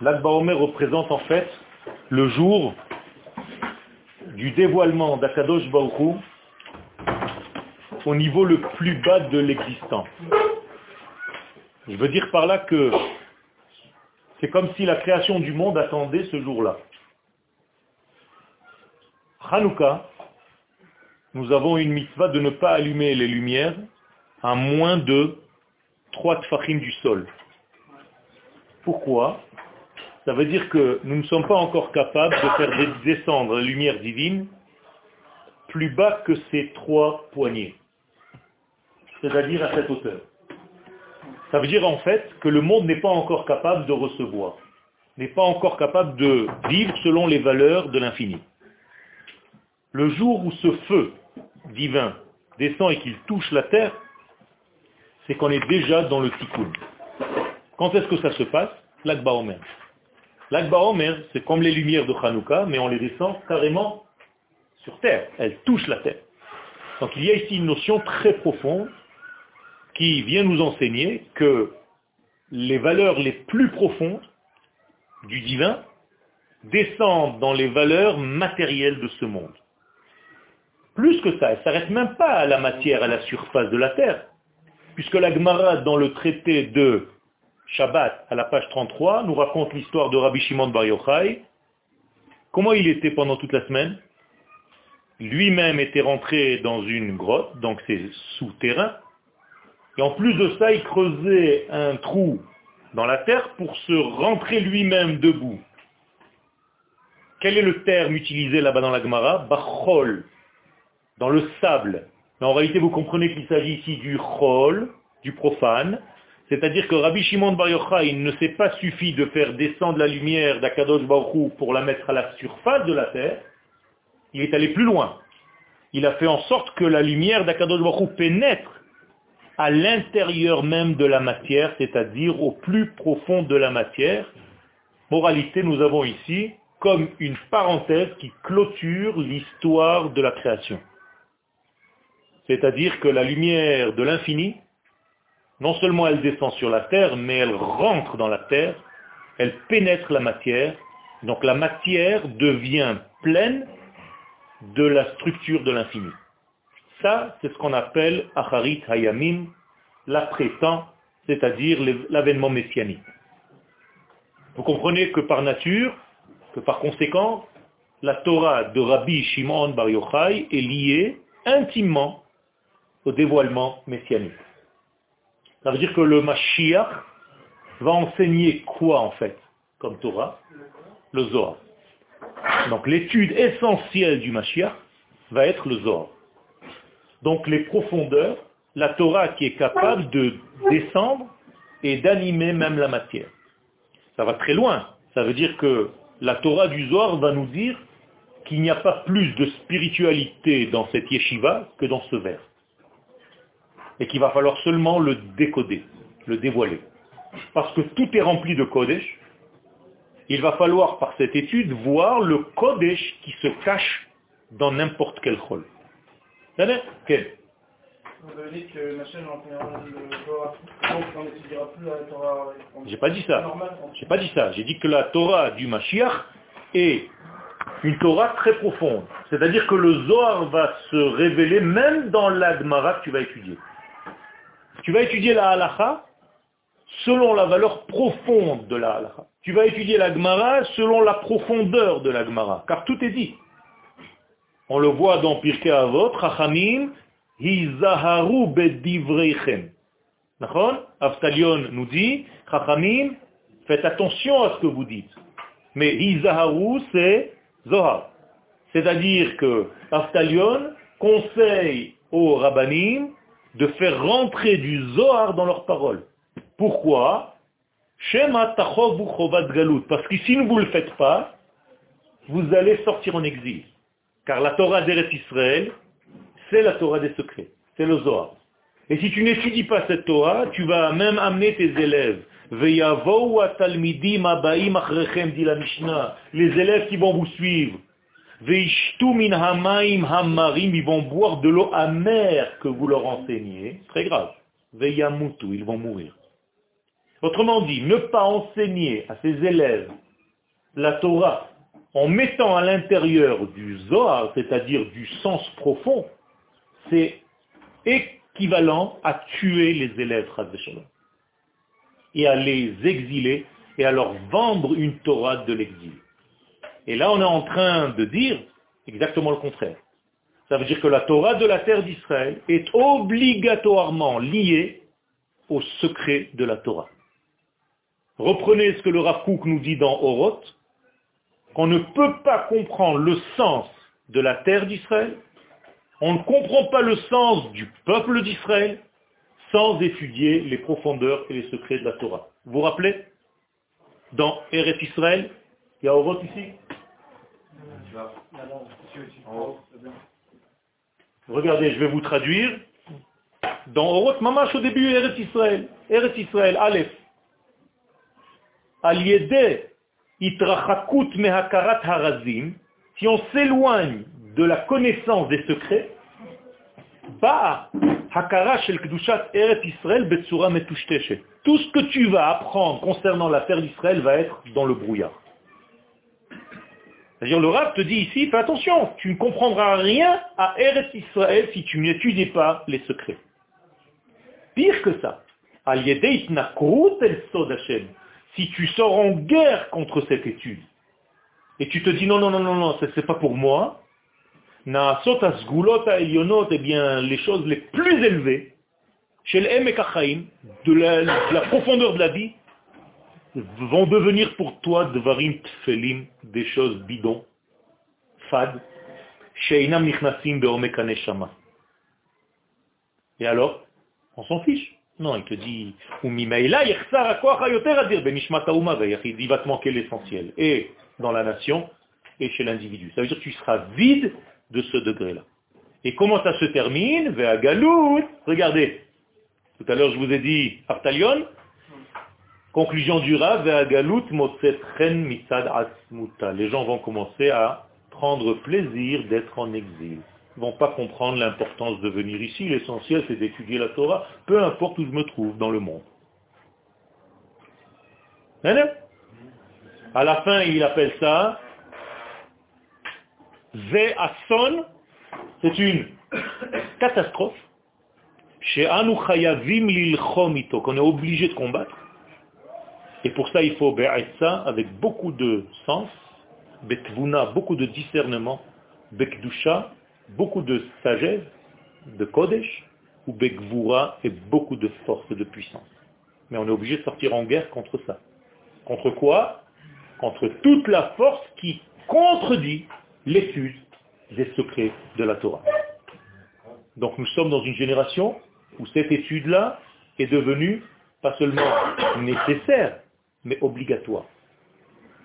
L'Akba Omer représente en fait le jour du dévoilement d'Akadosh Baruch au niveau le plus bas de l'existence. Je veux dire par là que c'est comme si la création du monde attendait ce jour-là. Hanouka, nous avons une mitzvah de ne pas allumer les lumières à moins de trois tfachim du sol. Pourquoi? Ça veut dire que nous ne sommes pas encore capables de faire descendre la lumière divine plus bas que ces trois poignées, c'est-à-dire à cette hauteur. Ça veut dire en fait que le monde n'est pas encore capable de recevoir, n'est pas encore capable de vivre selon les valeurs de l'infini. Le jour où ce feu divin descend et qu'il touche la terre, c'est qu'on est déjà dans le tikkun. Quand est-ce que ça se passe? L'Akba Omer. Omer, c'est comme les lumières de Hanouka, mais on les descend carrément sur terre. Elles touchent la terre. Donc il y a ici une notion très profonde qui vient nous enseigner que les valeurs les plus profondes du divin descendent dans les valeurs matérielles de ce monde. Plus que ça, elle ne s'arrête même pas à la matière, à la surface de la terre. Puisque la Gemara, dans le traité de Shabbat, à la page 33, nous raconte l'histoire de Rabbi Shimon Bar Yochai. Comment il était pendant toute la semaine? Lui-même était rentré dans une grotte, donc c'est souterrain. Et en plus de ça, il creusait un trou dans la terre pour se rentrer lui-même debout. Quel est le terme utilisé là-bas dans la Gemara? Bachol, dans le sable. Mais en réalité, vous comprenez qu'il s'agit ici du chol, du profane, c'est-à-dire que Rabbi Shimon Bar Yochai, il ne s'est pas suffi de faire descendre la lumière d'Akadosh Baruch pour la mettre à la surface de la terre, il est allé plus loin. Il a fait en sorte que la lumière d'Akadosh Baruch pénètre à l'intérieur même de la matière, c'est-à-dire au plus profond de la matière. Moralité, nous avons ici comme une parenthèse qui clôture l'histoire de la création. C'est-à-dire que la lumière de l'infini, non seulement elle descend sur la terre, mais elle rentre dans la terre, elle pénètre la matière, donc la matière devient pleine de la structure de l'infini. Ça, c'est ce qu'on appelle Acharit Hayamim, l'après-temps, c'est-à-dire l'avènement messianique. Vous comprenez que par nature, que par conséquent, la Torah de Rabbi Shimon Bar Yochai est liée intimement au dévoilement messianique. Ça veut dire que le Mashiach va enseigner quoi en fait comme Torah Le Zohar. Donc l'étude essentielle du Mashiach va être le Zohar. Donc les profondeurs, la Torah qui est capable de descendre et d'animer même la matière. Ça va très loin. Ça veut dire que la Torah du Zohar va nous dire qu'il n'y a pas plus de spiritualité dans cette yeshiva que dans ce vers et qu'il va falloir seulement le décoder, le dévoiler. Parce que tout est rempli de Kodesh, il va falloir par cette étude voir le Kodesh qui se cache dans n'importe quel rôle. Quel vous avez dit que Torah. J'ai pas dit ça. J'ai pas dit ça. J'ai dit que la Torah du Mashiach est une Torah très profonde. C'est-à-dire que le Zohar va se révéler même dans l'Agmara que tu vas étudier. Tu vas étudier la halacha selon la valeur profonde de la halacha. Tu vas étudier la Gemara selon la profondeur de la Gemara, car tout est dit. On le voit dans Pirkei Avot, Chachamim, Hizaharu bedivreichem. Aftalion nous dit, Chachamim, faites attention à ce que vous dites. Mais Hizaharu, c'est Zohar. C'est-à-dire que Aftalion conseille aux Rabbanim de faire rentrer du Zohar dans leurs paroles. Pourquoi Parce que si vous ne le faites pas, vous allez sortir en exil. Car la Torah d'Eretz Israël, c'est la Torah des secrets, c'est le Zohar. Et si tu n'étudies pas cette Torah, tu vas même amener tes élèves. Les élèves qui vont vous suivre, ils vont boire de l'eau amère que vous leur enseignez. Très grave. Veyamutu, ils vont mourir. Autrement dit, ne pas enseigner à ses élèves la Torah en mettant à l'intérieur du Zohar, c'est-à-dire du sens profond, c'est équivalent à tuer les élèves, et à les exiler et à leur vendre une Torah de l'exil. Et là, on est en train de dire exactement le contraire. Ça veut dire que la Torah de la terre d'Israël est obligatoirement liée au secret de la Torah. Reprenez ce que le Rav nous dit dans Oroth, qu'on ne peut pas comprendre le sens de la terre d'Israël, on ne comprend pas le sens du peuple d'Israël sans étudier les profondeurs et les secrets de la Torah. Vous vous rappelez? Dans Eretz Israël, il y a Oroth ici? Regardez, je vais vous traduire. Dans Oroth Mamash au début, Eretz Israël. Eretz Israël, Aleph. Aliede itrachakut mehakarat harazim, si on s'éloigne de la connaissance des secrets, ba hakara shel kdushat Eretz Israël betsura metushteshet. Tout ce que tu vas apprendre concernant la terre d'Israël va être dans le brouillard. C'est-à-dire le Rav te dit ici, fais attention, tu ne comprendras rien à Eretz Israël si tu n'étudies pas les secrets. Pire que ça, si tu sors en guerre contre cette étude, et tu te dis non, non, non, non, non, c'est pas pour moi, eh bien, les choses les plus élevées, chez de la profondeur de la vie, vont devenir pour toi varim tfelim, des choses bidons, fades, sheinam nichnasim beomekaneshama. Et alors, on s'en fiche. Non, il te dit, il va te manquer l'essentiel. Et dans la nation, et chez l'individu. Ça veut dire que tu seras vide de ce degré-là. Et comment ça se termine? Regardez. Tout à l'heure, je vous ai dit Artalion, Conclusion du Rav, les gens vont commencer à prendre plaisir d'être en exil. Ils ne vont pas comprendre l'importance de venir ici. L'essentiel, c'est d'étudier la Torah, peu importe où je me trouve dans le monde. À la fin, il appelle ça Ve'ason, c'est une catastrophe. Chez Anu Chayavim qu'on est obligé de combattre. Et pour ça, il faut ça avec beaucoup de sens, betvuna, beaucoup de discernement, bekdusha, beaucoup de sagesse, de kodesh, ou bekvura, et beaucoup de force de puissance. Mais on est obligé de sortir en guerre contre ça. Contre quoi? Contre toute la force qui contredit l'étude des secrets de la Torah. Donc nous sommes dans une génération où cette étude-là est devenue pas seulement nécessaire, mais obligatoire,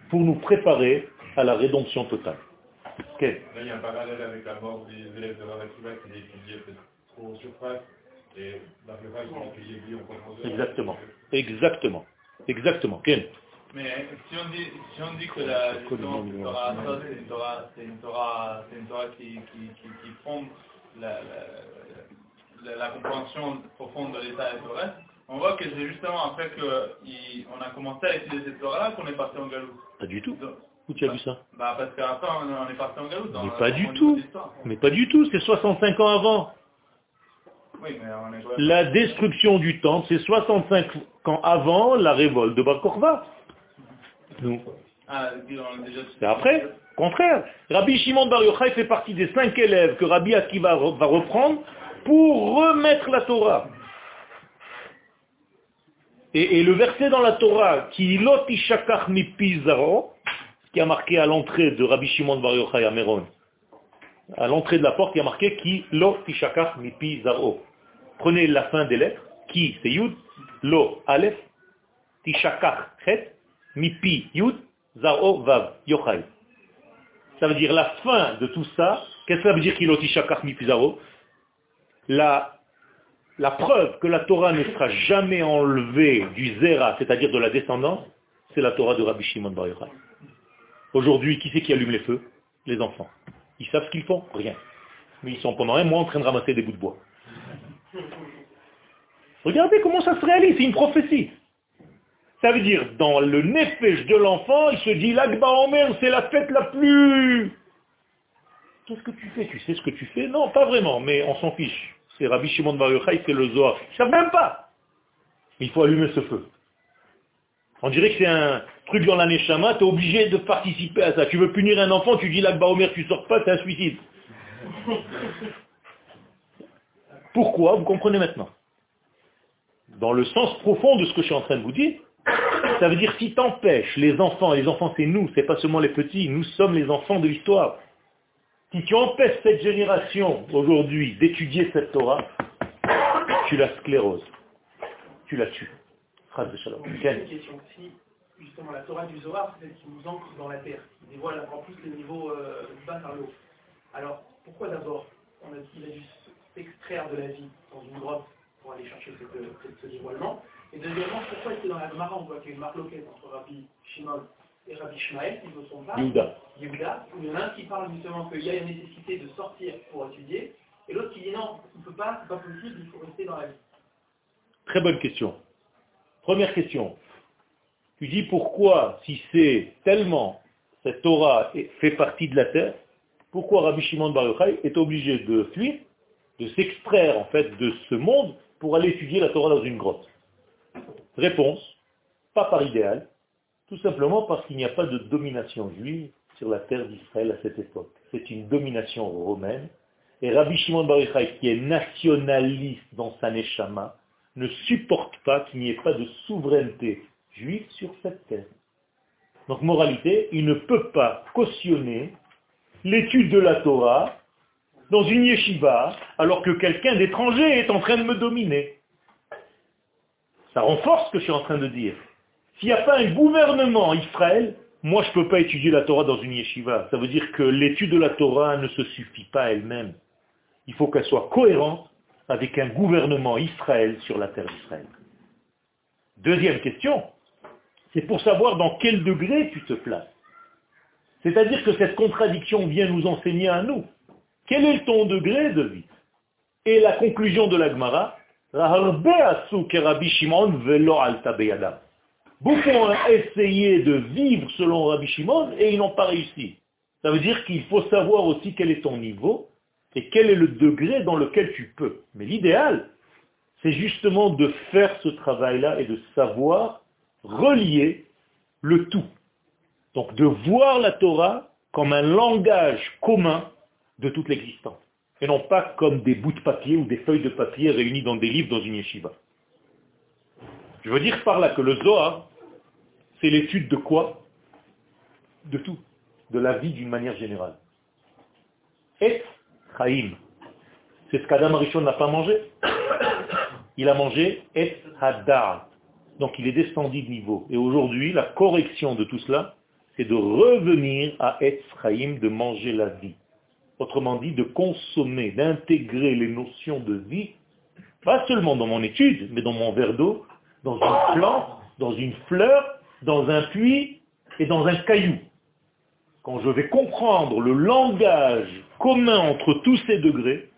pour nous préparer à la rédemption totale. Là, il y a un parallèle avec la mort des élèves de la qui est étudiés trop surface, et la plupart sont étudiés en profondeur. Exactement, exactement, exactement. Mais si on dit, si on dit que la Torah, c'est une Torah, c'est une Torah, c'est une Torah qui, qui, qui, qui fonde la, la, la, compréhension profonde de l'état et du reste, on voit que c'est justement après qu'on a commencé à étudier cette Torah-là qu'on est parti en galop. Pas du tout. Où tu as vu ça Bah parce qu'après on, est parti en galop. mais pas du tout. Mais pas du tout, c'est 65 ans avant. Oui, mais on est... La destruction du temple, c'est 65 ans avant la révolte de Bar Korva. Nous. Ah, c'est après Contraire. Rabbi Shimon Bar Yochai fait partie des cinq élèves que Rabbi Akiva va reprendre pour remettre la Torah. Et, le verset dans la Torah, qui mi pizaro, qui a marqué à l'entrée de Rabbi Shimon Bar Yochai à Meron, à l'entrée de la porte, il y a marqué qui lo tishakach mi pizaro. Prenez la fin des lettres, qui c'est yud, lo aleph, tishakach chet, mi pi yud, zaro vav, yochai. Ça veut dire la fin de tout ça. Qu'est-ce que ça veut dire qu'il lo tishakach mi La la preuve que la Torah ne sera jamais enlevée du Zera, c'est-à-dire de la descendance, c'est la Torah de Rabbi Shimon Bar. Aujourd'hui, qui c'est qui allume les feux? Les enfants. Ils savent ce qu'ils font? Rien. Mais ils sont pendant un mois en train de ramasser des bouts de bois. Regardez comment ça se réalise, c'est une prophétie. Ça veut dire, dans le nefesh de l'enfant, il se dit, l'Akba Omer, c'est la fête la plus... Qu'est-ce que tu fais? Tu sais ce que tu fais? Non, pas vraiment, mais on s'en fiche. C'est Rabbi Shimon Bar Yochai, c'est le Zohar. Ils savent même pas. Il faut allumer ce feu. On dirait que c'est un truc dans l'année Shama, tu es obligé de participer à ça. Tu veux punir un enfant, tu dis l'Akba Omer, tu sors pas, c'est un suicide. Pourquoi? Vous comprenez maintenant. Dans le sens profond de ce que je suis en train de vous dire, ça veut dire si t'empêches les enfants, et les enfants c'est nous, c'est pas seulement les petits, nous sommes les enfants de l'histoire. Si tu empêches cette génération aujourd'hui d'étudier cette Torah, tu la scléroses. Tu la tues. Phrase de Shalom. Une question. Si justement la Torah du Zohar, c'est celle qui nous ancre dans la terre, qui dévoile encore plus les niveaux euh, bas par l'eau. Alors, pourquoi d'abord on a, il a dû s'extraire de la vie dans une grotte pour aller chercher cette, ce dévoilement? Et deuxièmement, pourquoi est-ce que dans la Gemara, on voit qu'il y a une marque entre Rabbi Shimon et Rabbi Shmael, qui ne sont pas Yehuda. Yehuda, où il y en a un qui parle justement qu'il y a une nécessité de sortir pour étudier, et l'autre qui dit non, on ne peut pas, c'est pas possible, il faut rester dans la vie. Très bonne question. Première question. Tu dis pourquoi, si c'est tellement, cette Torah fait partie de la terre, pourquoi Rabbi Shimon Bar Yochai est obligé de fuir, de s'extraire en fait de ce monde pour aller étudier la Torah dans une grotte? Réponse, pas par idéal, tout simplement parce qu'il n'y a pas de domination juive sur la terre d'Israël à cette époque. C'est une domination romaine. Et Rabbi Shimon Bar Yochai, qui est nationaliste dans sa neshama, ne supporte pas qu'il n'y ait pas de souveraineté juive sur cette terre. Donc moralité, il ne peut pas cautionner l'étude de la Torah dans une yeshiva alors que quelqu'un d'étranger est en train de me dominer. Ça renforce ce que je suis en train de dire. S'il n'y a pas un gouvernement en Israël, moi je ne peux pas étudier la Torah dans une yeshiva. Ça veut dire que l'étude de la Torah ne se suffit pas elle-même. Il faut qu'elle soit cohérente avec un gouvernement Israël sur la terre d'Israël. Deuxième question, c'est pour savoir dans quel degré tu te places. C'est-à-dire que cette contradiction vient nous enseigner à nous. Quel est ton degré de vie? Et la conclusion de l'Agmara, Beaucoup ont essayé de vivre selon Rabbi Shimon et ils n'ont pas réussi. Ça veut dire qu'il faut savoir aussi quel est ton niveau et quel est le degré dans lequel tu peux. Mais l'idéal, c'est justement de faire ce travail-là et de savoir relier le tout. Donc de voir la Torah comme un langage commun de toute l'existence. Et non pas comme des bouts de papier ou des feuilles de papier réunies dans des livres dans une yeshiva. Je veux dire par là que le Zohar, c'est l'étude de quoi? De tout. De la vie d'une manière générale. Et Chaim. C'est ce qu'Adam Arishon n'a pas mangé. Il a mangé Et Hadar. Donc il est descendu de niveau. Et aujourd'hui, la correction de tout cela, c'est de revenir à Etzraïm, de manger la vie. Autrement dit, de consommer, d'intégrer les notions de vie, pas seulement dans mon étude, mais dans mon verre d'eau, dans une plante, dans une fleur, dans un puits et dans un caillou. Quand je vais comprendre le langage commun entre tous ces degrés,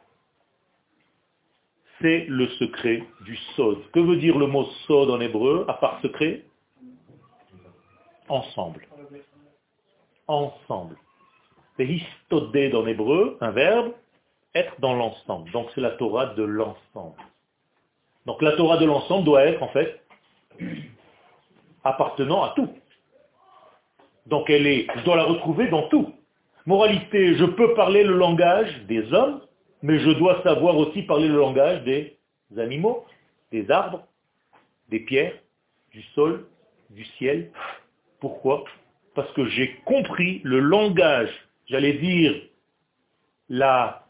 c'est le secret du sod. Que veut dire le mot sod en hébreu, à part secret? Ensemble ensemble. histodé dans l'hébreu, un verbe, être dans l'ensemble. Donc c'est la Torah de l'ensemble. Donc la Torah de l'ensemble doit être en fait appartenant à tout. Donc elle est, je dois la retrouver dans tout. Moralité, je peux parler le langage des hommes, mais je dois savoir aussi parler le langage des animaux, des arbres, des pierres, du sol, du ciel. Pourquoi? Parce que j'ai compris le langage, j'allais dire la...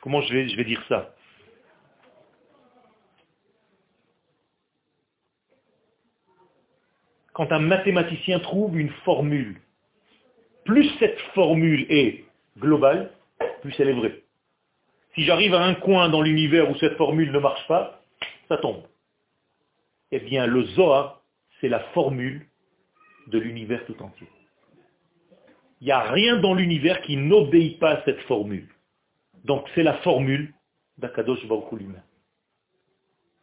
Comment je vais, je vais dire ça? Quand un mathématicien trouve une formule, plus cette formule est globale, plus elle est vraie. Si j'arrive à un coin dans l'univers où cette formule ne marche pas, ça tombe. Eh bien, le Zohar, c'est la formule de l'univers tout entier. Il n'y a rien dans l'univers qui n'obéit pas à cette formule. Donc c'est la formule d'Akadosh Baruch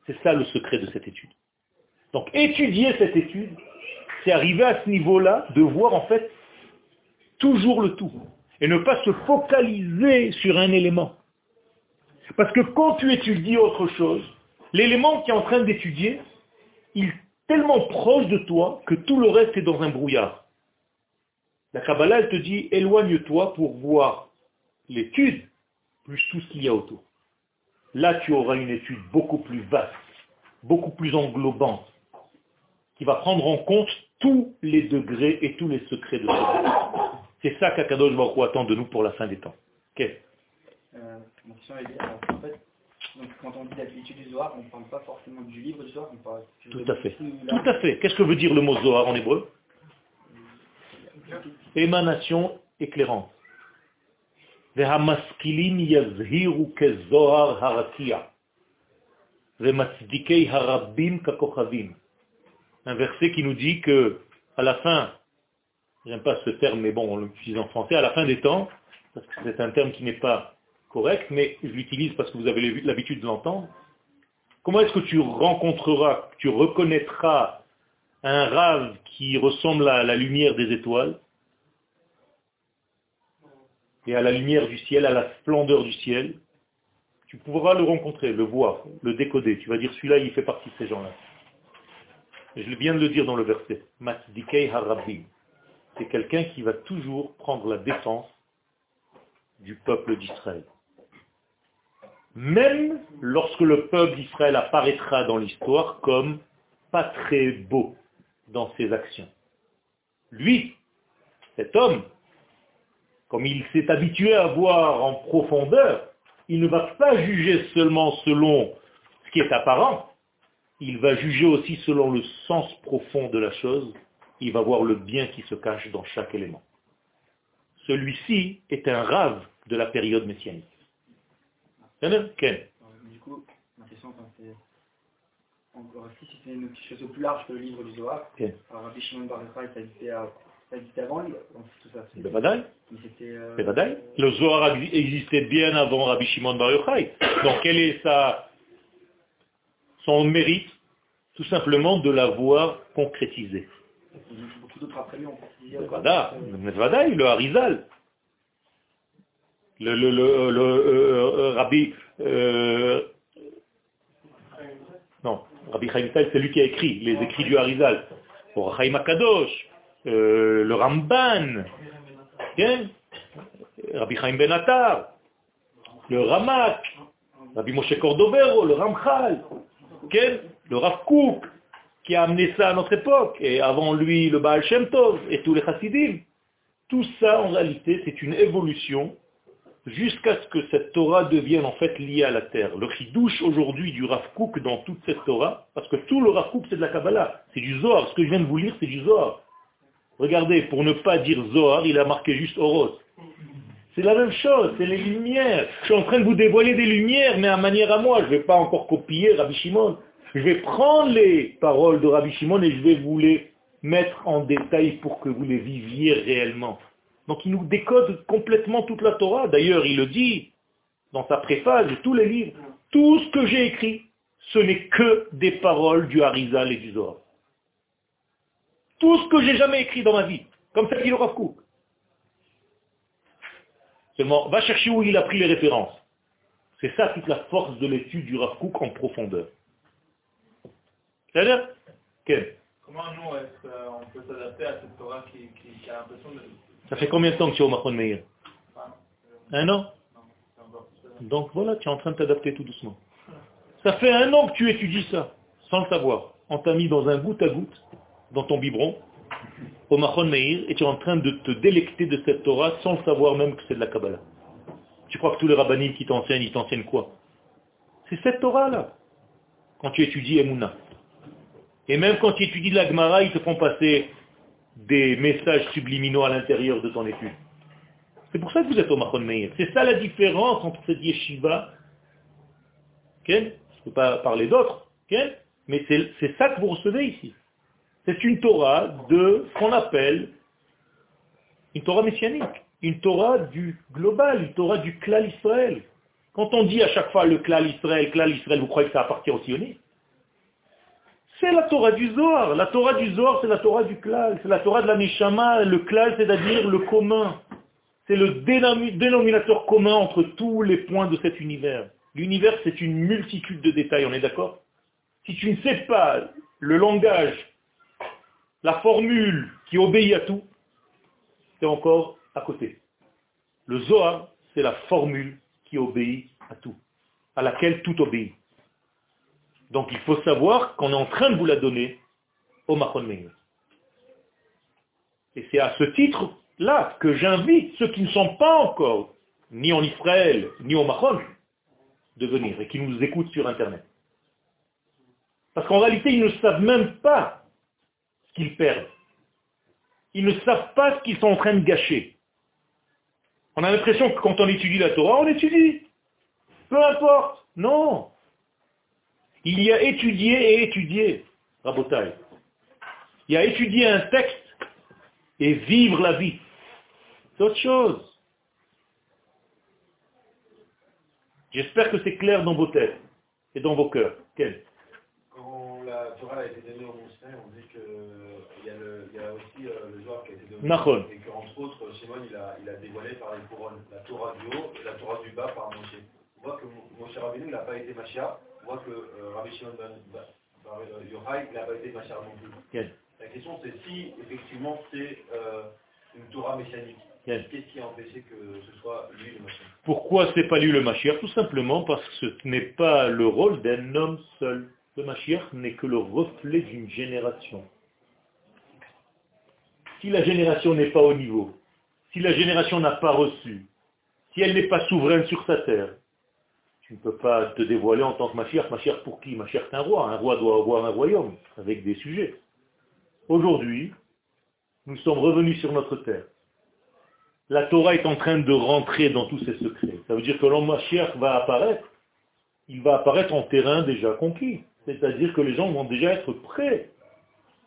C'est ça le secret de cette étude. Donc étudier cette étude, c'est arriver à ce niveau-là de voir en fait toujours le tout et ne pas se focaliser sur un élément. Parce que quand tu étudies autre chose, l'élément que tu es en train d'étudier, il est tellement proche de toi que tout le reste est dans un brouillard. La Kabbalah, elle te dit, éloigne-toi pour voir l'étude plus tout ce qu'il y a autour. Là, tu auras une étude beaucoup plus vaste, beaucoup plus englobante, qui va prendre en compte tous les degrés et tous les secrets de ce C'est ça qu'Akadosh Baruch attend de nous pour la fin des temps. Ok euh, mon question est, en fait, donc, quand on dit l'étude du Zohar, on ne parle pas forcément du livre du Zohar, on parle Tout à fait. Tout à fait. Qu'est-ce que veut dire le mot Zohar en hébreu Émanation éclairante. והמשכילים יזהירו כזוהר הרקיע, ומצדיקי harabim ככוכבים. Un verset qui nous dit que, à la fin, j'aime pas ce terme, mais bon, on l'utilise en français, à la fin des temps, parce que c'est un terme qui n'est pas correct, mais je l'utilise parce que vous avez l'habitude de l'entendre. Comment est-ce que tu rencontreras, tu reconnaîtras un rave qui ressemble à la lumière des étoiles et à la lumière du ciel, à la splendeur du ciel? Tu pourras le rencontrer, le voir, le décoder. Tu vas dire, celui-là, il fait partie de ces gens-là. Je viens de le dire dans le verset. C'est quelqu'un qui va toujours prendre la défense du peuple d'Israël. Même lorsque le peuple d'Israël apparaîtra dans l'histoire comme pas très beau dans ses actions. Lui, cet homme, comme il s'est habitué à voir en profondeur, il ne va pas juger seulement selon ce qui est apparent, il va juger aussi selon le sens profond de la chose, il va voir le bien qui se cache dans chaque élément. Celui-ci est un rave de la période messianique. Ken Du coup, ma question, c'est encore si c'était une chose plus large que le livre du Zohar, okay. alors Rabbi Shimon Bar Yochai, ça existait, ça existait avant tout ça. C'est euh, euh... Le Zohar existait bien avant Rabbi Shimon Bar Yochai. Donc quel est sa, son mérite Tout simplement de l'avoir concrétisé. Précisé. Le Harizal le, le, le, le euh, euh, Rabbi, euh, non, Rabbi Chaim c'est lui qui a écrit les écrits du Harizal. Pour Chaim Akadosh, le Ramban? Rabbi Chaim Ben Attar, le Ramak, Rabbi Moshe Cordovero, le Ramchal, le Rav Kook, qui a amené ça à notre époque, et avant lui le Baal Shem Tov et tous les Chassidim. Tout ça, en réalité, c'est une évolution jusqu'à ce que cette Torah devienne en fait liée à la terre. Le chidouche aujourd'hui du Rav dans toute cette Torah, parce que tout le Rav c'est de la Kabbalah, c'est du Zohar, ce que je viens de vous lire c'est du Zohar. Regardez, pour ne pas dire Zohar, il a marqué juste Oros. C'est la même chose, c'est les lumières. Je suis en train de vous dévoiler des lumières, mais à manière à moi, je ne vais pas encore copier Rabbi Shimon. Je vais prendre les paroles de Rabbi Shimon et je vais vous les mettre en détail pour que vous les viviez réellement. Donc il nous décode complètement toute la Torah. D'ailleurs, il le dit dans sa préface de tous les livres. Tout ce que j'ai écrit, ce n'est que des paroles du Harizal et du Zohar. Tout ce que j'ai jamais écrit dans ma vie, comme ça dit le Rav Seulement, va chercher où il a pris les références. C'est ça toute la force de l'étude du Rav en profondeur. C'est-à-dire Comment nous, euh, on peut s'adapter à cette Torah qui, qui a l'impression de ça fait combien de temps que tu es au Mahon Meir? Un an? Donc voilà, tu es en train de t'adapter tout doucement. Ça fait un an que tu étudies ça, sans le savoir. On t'a mis dans un goutte à goutte, dans ton biberon, au Mahon Meir, et tu es en train de te délecter de cette Torah sans le savoir même que c'est de la Kabbalah. Tu crois que tous les rabbinites qui t'enseignent, ils t'enseignent quoi? C'est cette Torah-là, quand tu étudies Emouna. Et même quand tu étudies la Gemara, ils te font passer des messages subliminaux à l'intérieur de ton étude. C'est pour ça que vous êtes au Mahon Meir. C'est ça la différence entre cette yeshiva, je ne peux pas parler d'autres, mais c'est ça que vous recevez ici. C'est une Torah de ce qu'on appelle une Torah messianique, une Torah du global, une Torah du clan Israël. Quand on dit à chaque fois le clan Israël, clan Israël, vous croyez que ça appartient aux sionistes C'est la Torah du Zohar. La Torah du Zohar, c'est la Torah du klal. C'est la Torah de la Neshama. Le klal, c'est-à-dire le commun. C'est le dénominateur commun entre tous les points de cet univers. L'univers, c'est une multitude de détails, on est d'accord? Si tu ne sais pas le langage, la formule qui obéit à tout, c'est encore à côté. Le Zohar, c'est la formule qui obéit à tout, à laquelle tout obéit. Donc il faut savoir qu'on est en train de vous la donner au Mahon Et c'est à ce titre-là que j'invite ceux qui ne sont pas encore ni en Israël, ni au Mahon, de venir et qui nous écoutent sur Internet. Parce qu'en réalité, ils ne savent même pas qu'ils perdent. Ils ne savent pas ce qu'ils sont en train de gâcher. On a l'impression que quand on étudie la Torah, on étudie. Peu importe. Non. Il y a étudié et étudié, Rabotai. Il y a étudié un texte et vivre la vie. C'est autre chose. J'espère que c'est clair dans vos têtes et dans vos cœurs. Quel Quand la Torah aussi euh, le joueur qui a été donné. Nachon. Et qu'entre autres, Shimon, il a, il a dévoilé par les couronnes la Torah du haut et la Torah du bas par Moshe. On voit que Moshe Rabbeinu n'a pas été Machia. On voit que euh, Rabbi Shimon ben, ben, ben Yochai n'a pas été Machia non plus. La question c'est si effectivement c'est euh, une Torah messianique. Qu'est-ce qui a empêché que ce soit lui le Mashiach? Pourquoi c'est pas lui le Mashiach? Tout simplement parce que ce n'est pas le rôle d'un homme seul. Le Mashiach n'est que le reflet d'une génération. Si la génération n'est pas au niveau, si la génération n'a pas reçu, si elle n'est pas souveraine sur sa terre, tu ne peux pas te dévoiler en tant que Mashiach. Mashiach pour qui? Mashiach est un roi. Un roi doit avoir un royaume avec des sujets. Aujourd'hui, nous sommes revenus sur notre terre la Torah est en train de rentrer dans tous ses secrets. Ça veut dire que l'homme Mashiach va apparaître, il va apparaître en terrain déjà conquis. C'est-à-dire que les gens vont déjà être prêts.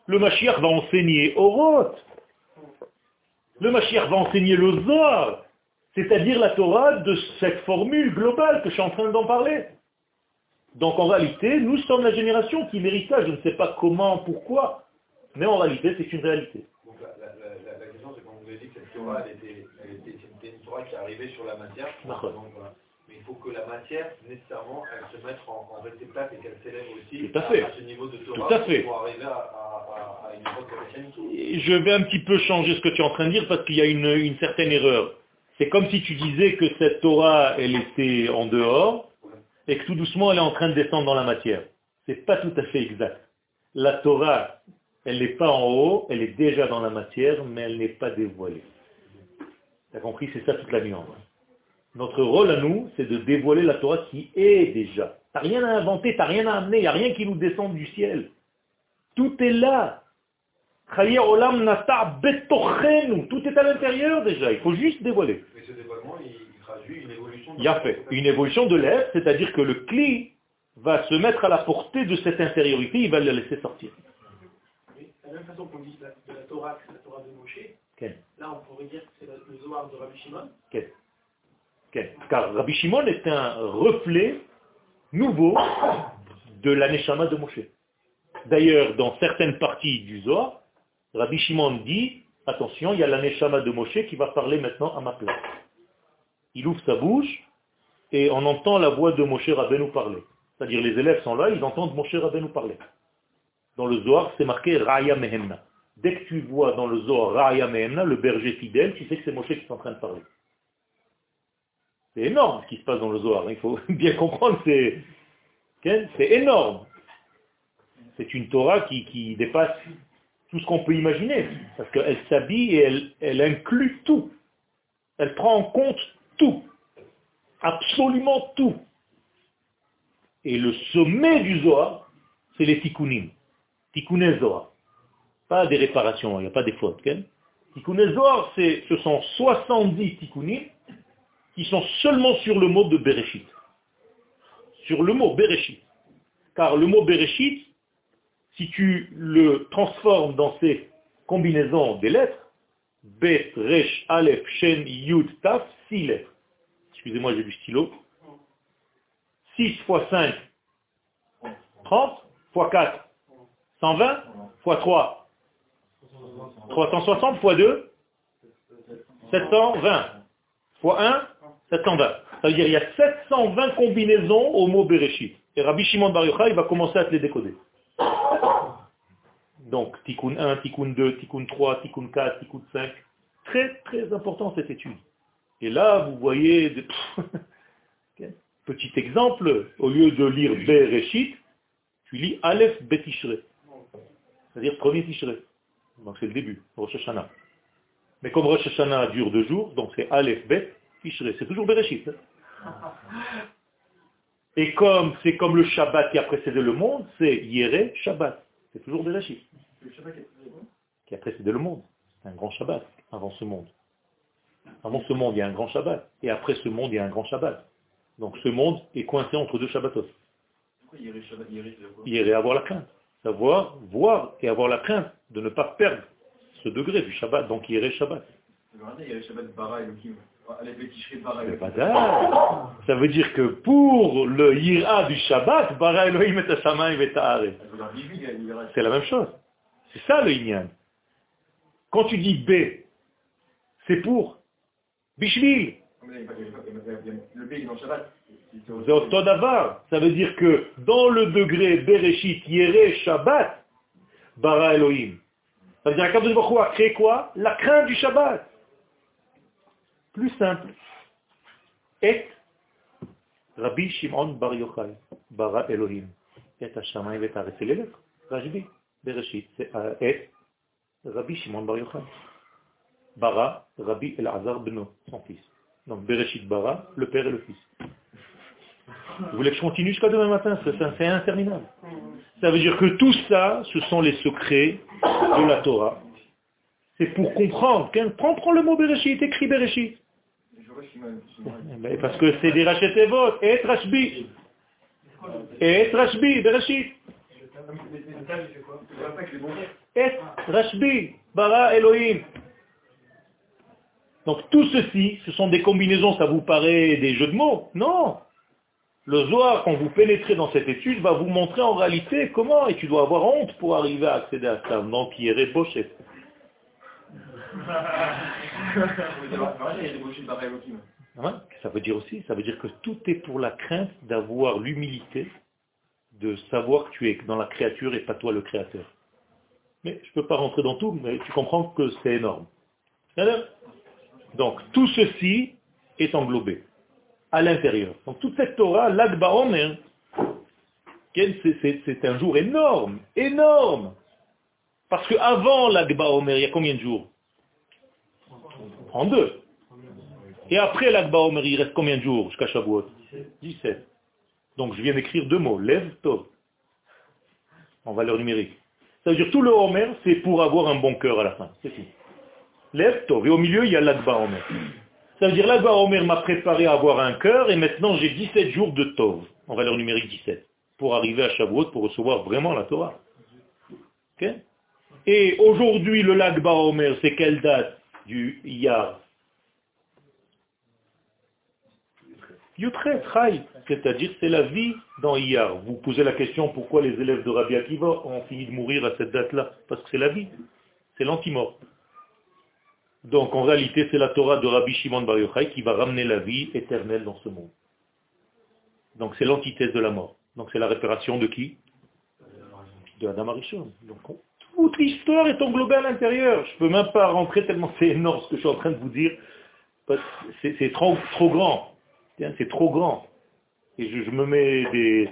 Le Mashiach va enseigner Oroth. Le Mashiach va enseigner le Zohar. C'est-à-dire la Torah de cette formule globale que je suis en train d'en parler. Donc en réalité, nous sommes la génération qui mérite ça. Je ne sais pas comment, pourquoi, mais en réalité, c'est une réalité. Donc la, question, c'est quand vous avez dit que cette Torah, elle était qui arrivait sur la matière. Mais il faut que la matière, nécessairement, elle se mette en, en réceptacle et qu'elle s'élève aussi Tout à, fait. ce niveau de Torah Tout à fait. pour arriver à, une époque Je vais un petit peu changer ce que tu es en train de dire parce qu'il y a une, une certaine erreur. C'est comme si tu disais que cette Torah, elle était en dehors et que tout doucement, elle est en train de descendre dans la matière. C'est pas tout à fait exact. La Torah, elle n'est pas en haut, elle est déjà dans la matière, mais elle n'est pas dévoilée. Tu as compris? C'est ça toute la nuance. Notre rôle à nous, c'est de dévoiler la Torah qui est déjà. Tu n'as rien à inventer, tu n'as rien à amener, il n'y a rien qui nous descend du ciel. Tout est là. olam Tout est à l'intérieur déjà, il faut juste dévoiler. Mais ce dévoilement, il traduit une évolution de Il a fait. Une évolution de l'être, c'est-à-dire que le cli va se mettre à la portée de cette intériorité, il va la laisser sortir. Oui, de la même façon qu'on dit de la Torah, c'est la Torah de Moshe, Là, on pourrait dire que c'est le Zohar de Rabbi Shimon. Car Rabbi Shimon est un reflet nouveau de la Neshama de Moshe. D'ailleurs, dans certaines parties du Zohar, Rabbi Shimon dit, attention, il y a la Neshama de Moshe qui va parler maintenant à ma place. Il ouvre sa bouche et on entend la voix de Moshe Rabbeinu parler. C'est-à-dire les élèves sont là, ils entendent Moshe Rabbeinu parler. Dans le Zohar, c'est marqué Raya Mehemna. Dès que tu vois dans le Zohar Raya le berger fidèle, tu sais que c'est Moshe qui est en train de parler. C'est énorme ce qui se passe dans le Zohar. Il faut bien comprendre, c'est énorme. C'est une Torah qui, dépasse tout ce qu'on peut imaginer. Parce qu'elle s'habille et elle, elle inclut tout. Elle prend en compte tout. Absolument tout. Et le sommet du Zohar, c'est les tikkunim. Tikkuné Zohar. Pas des réparations, il n'y a pas des fautes. Tikkun Zohar, ce sont 70 tikkunim qui sont seulement sur le mot de Bereshit. Sur le mot Bereshit. Car le mot Bereshit, si tu le transformes dans ces combinaisons des lettres, Bet, Resh, Aleph, Shen, Yud, Taf, 6 lettres. Excusez-moi, j'ai du stylo. 6 fois 5, 30, fois 4, 120 fois 3. 360 fois 2 720 fois 1 720. Ça veut dire qu'il y a 720 combinaisons au mot Bereshit. Et Rabbi Shimon Bar Yochai va commencer à te les décoder. Donc, Tikkun 1, Tikkun 2, Tikkun 3, Tikkun 4, Tikkun 5. Très, très important cette étude. Et là, vous voyez, petit exemple, au lieu de lire Bereshit, tu lis Aleph Betishre. C'est-à-dire premier Tishrei. Donc c'est le début, Rosh Hashanah. Mais comme Rosh Hashanah dure deux jours, donc c'est Aleph Bet C'est toujours Bereshit. Hein. Et comme c'est comme le Shabbat qui a précédé le monde, c'est Yere Shabbat. C'est toujours Bereshit. Le Shabbat qui a précédé le monde? C'est un grand Shabbat avant ce monde. Avant ce monde, il y a un grand Shabbat. Et après ce monde, il y a un grand Shabbat. Donc ce monde est coincé entre deux Shabbatos. Yere avoir la crainte. Savoir, voir et avoir la crainte de ne pas perdre ce degré du Shabbat. Donc Yere Shabbat. Ça veut dire que pour le Yira du Shabbat, Bara Elohim et C'est la même chose. C'est ça le Inyan. Quand tu dis B, c'est pour Bishvil. Le B Shabbat. Ça veut dire que dans le degré Bereshit, Yere, Shabbat, Bara Elohim. Ça veut dire qu'Akadosh Baruch a créé quoi? La crainte du Shabbat. Plus simple. Et Rabbi Shimon Bar Yochai, Bara Elohim. Et Hashamayim et les lettres. Rajbi, Bereshit, c'est Et Rabbi Shimon Bar Yochai. Bara, Rabbi El-Azar Beno, son fils. Donc Bereshit Bara, le père et le fils. Vous voulez que je continue jusqu'à demain matin? C'est interminable. Ça veut dire que tout ça, ce sont les secrets de la Torah. C'est pour comprendre. Prends, prends le mot Bereshit, écris Bereshit. Parce que c'est des Rachetevot, et Rashbi. Et Rashbi, Bereshit. Et Rashbi, Bara Elohim. Donc tout ceci, ce sont des combinaisons, ça vous paraît des jeux de mots? Non Le Zohar, quand vous pénétrez dans cette étude, va vous montrer en réalité comment, et tu dois avoir honte pour arriver à accéder à ça, non qui est ça veut dire aussi, ça veut dire que tout est pour la crainte d'avoir l'humilité de savoir que tu es dans la créature et pas toi le créateur. Mais je ne peux pas rentrer dans tout, mais tu comprends que c'est énorme. Donc tout ceci est englobé à l'intérieur. Donc toute cette Torah, l'Agba Omer, c'est un jour énorme, énorme. Parce qu'avant l'Agba Omer, il y a combien de jours? En deux. Et après l'Agba Omer, il reste combien de jours jusqu'à Shavuot? 17. Donc je viens d'écrire deux mots, Lev Tov, en valeur numérique. Ça veut dire tout le Homer, c'est pour avoir un bon cœur à la fin. C'est tout. Lev Tov. Et au milieu, il y a l'Agba Omer. Ça veut dire l'Agba Omer m'a préparé à avoir un cœur et maintenant j'ai 17 jours de Tov, en valeur numérique 17, pour arriver à Shavuot, pour recevoir vraiment la Torah. et aujourd'hui, le Lagba Omer, c'est quelle date? Du Yar Yutret, c'est-à-dire c'est la vie dans Iyar. Vous posez la question pourquoi les élèves de Rabbi Akiva ont fini de mourir à cette date-là? Parce que c'est la vie, c'est l'antimort. Donc en réalité, c'est la Torah de Rabbi Shimon Bar Yochai qui va ramener la vie éternelle dans ce monde. Donc c'est l'antithèse de la mort. Donc c'est la réparation de qui? De Adam Arishon. Toute l'histoire est englobée à l'intérieur. Je ne peux même pas rentrer tellement c'est énorme ce que je suis en train de vous dire. C'est trop, trop grand. C'est trop grand. Et je, me mets des,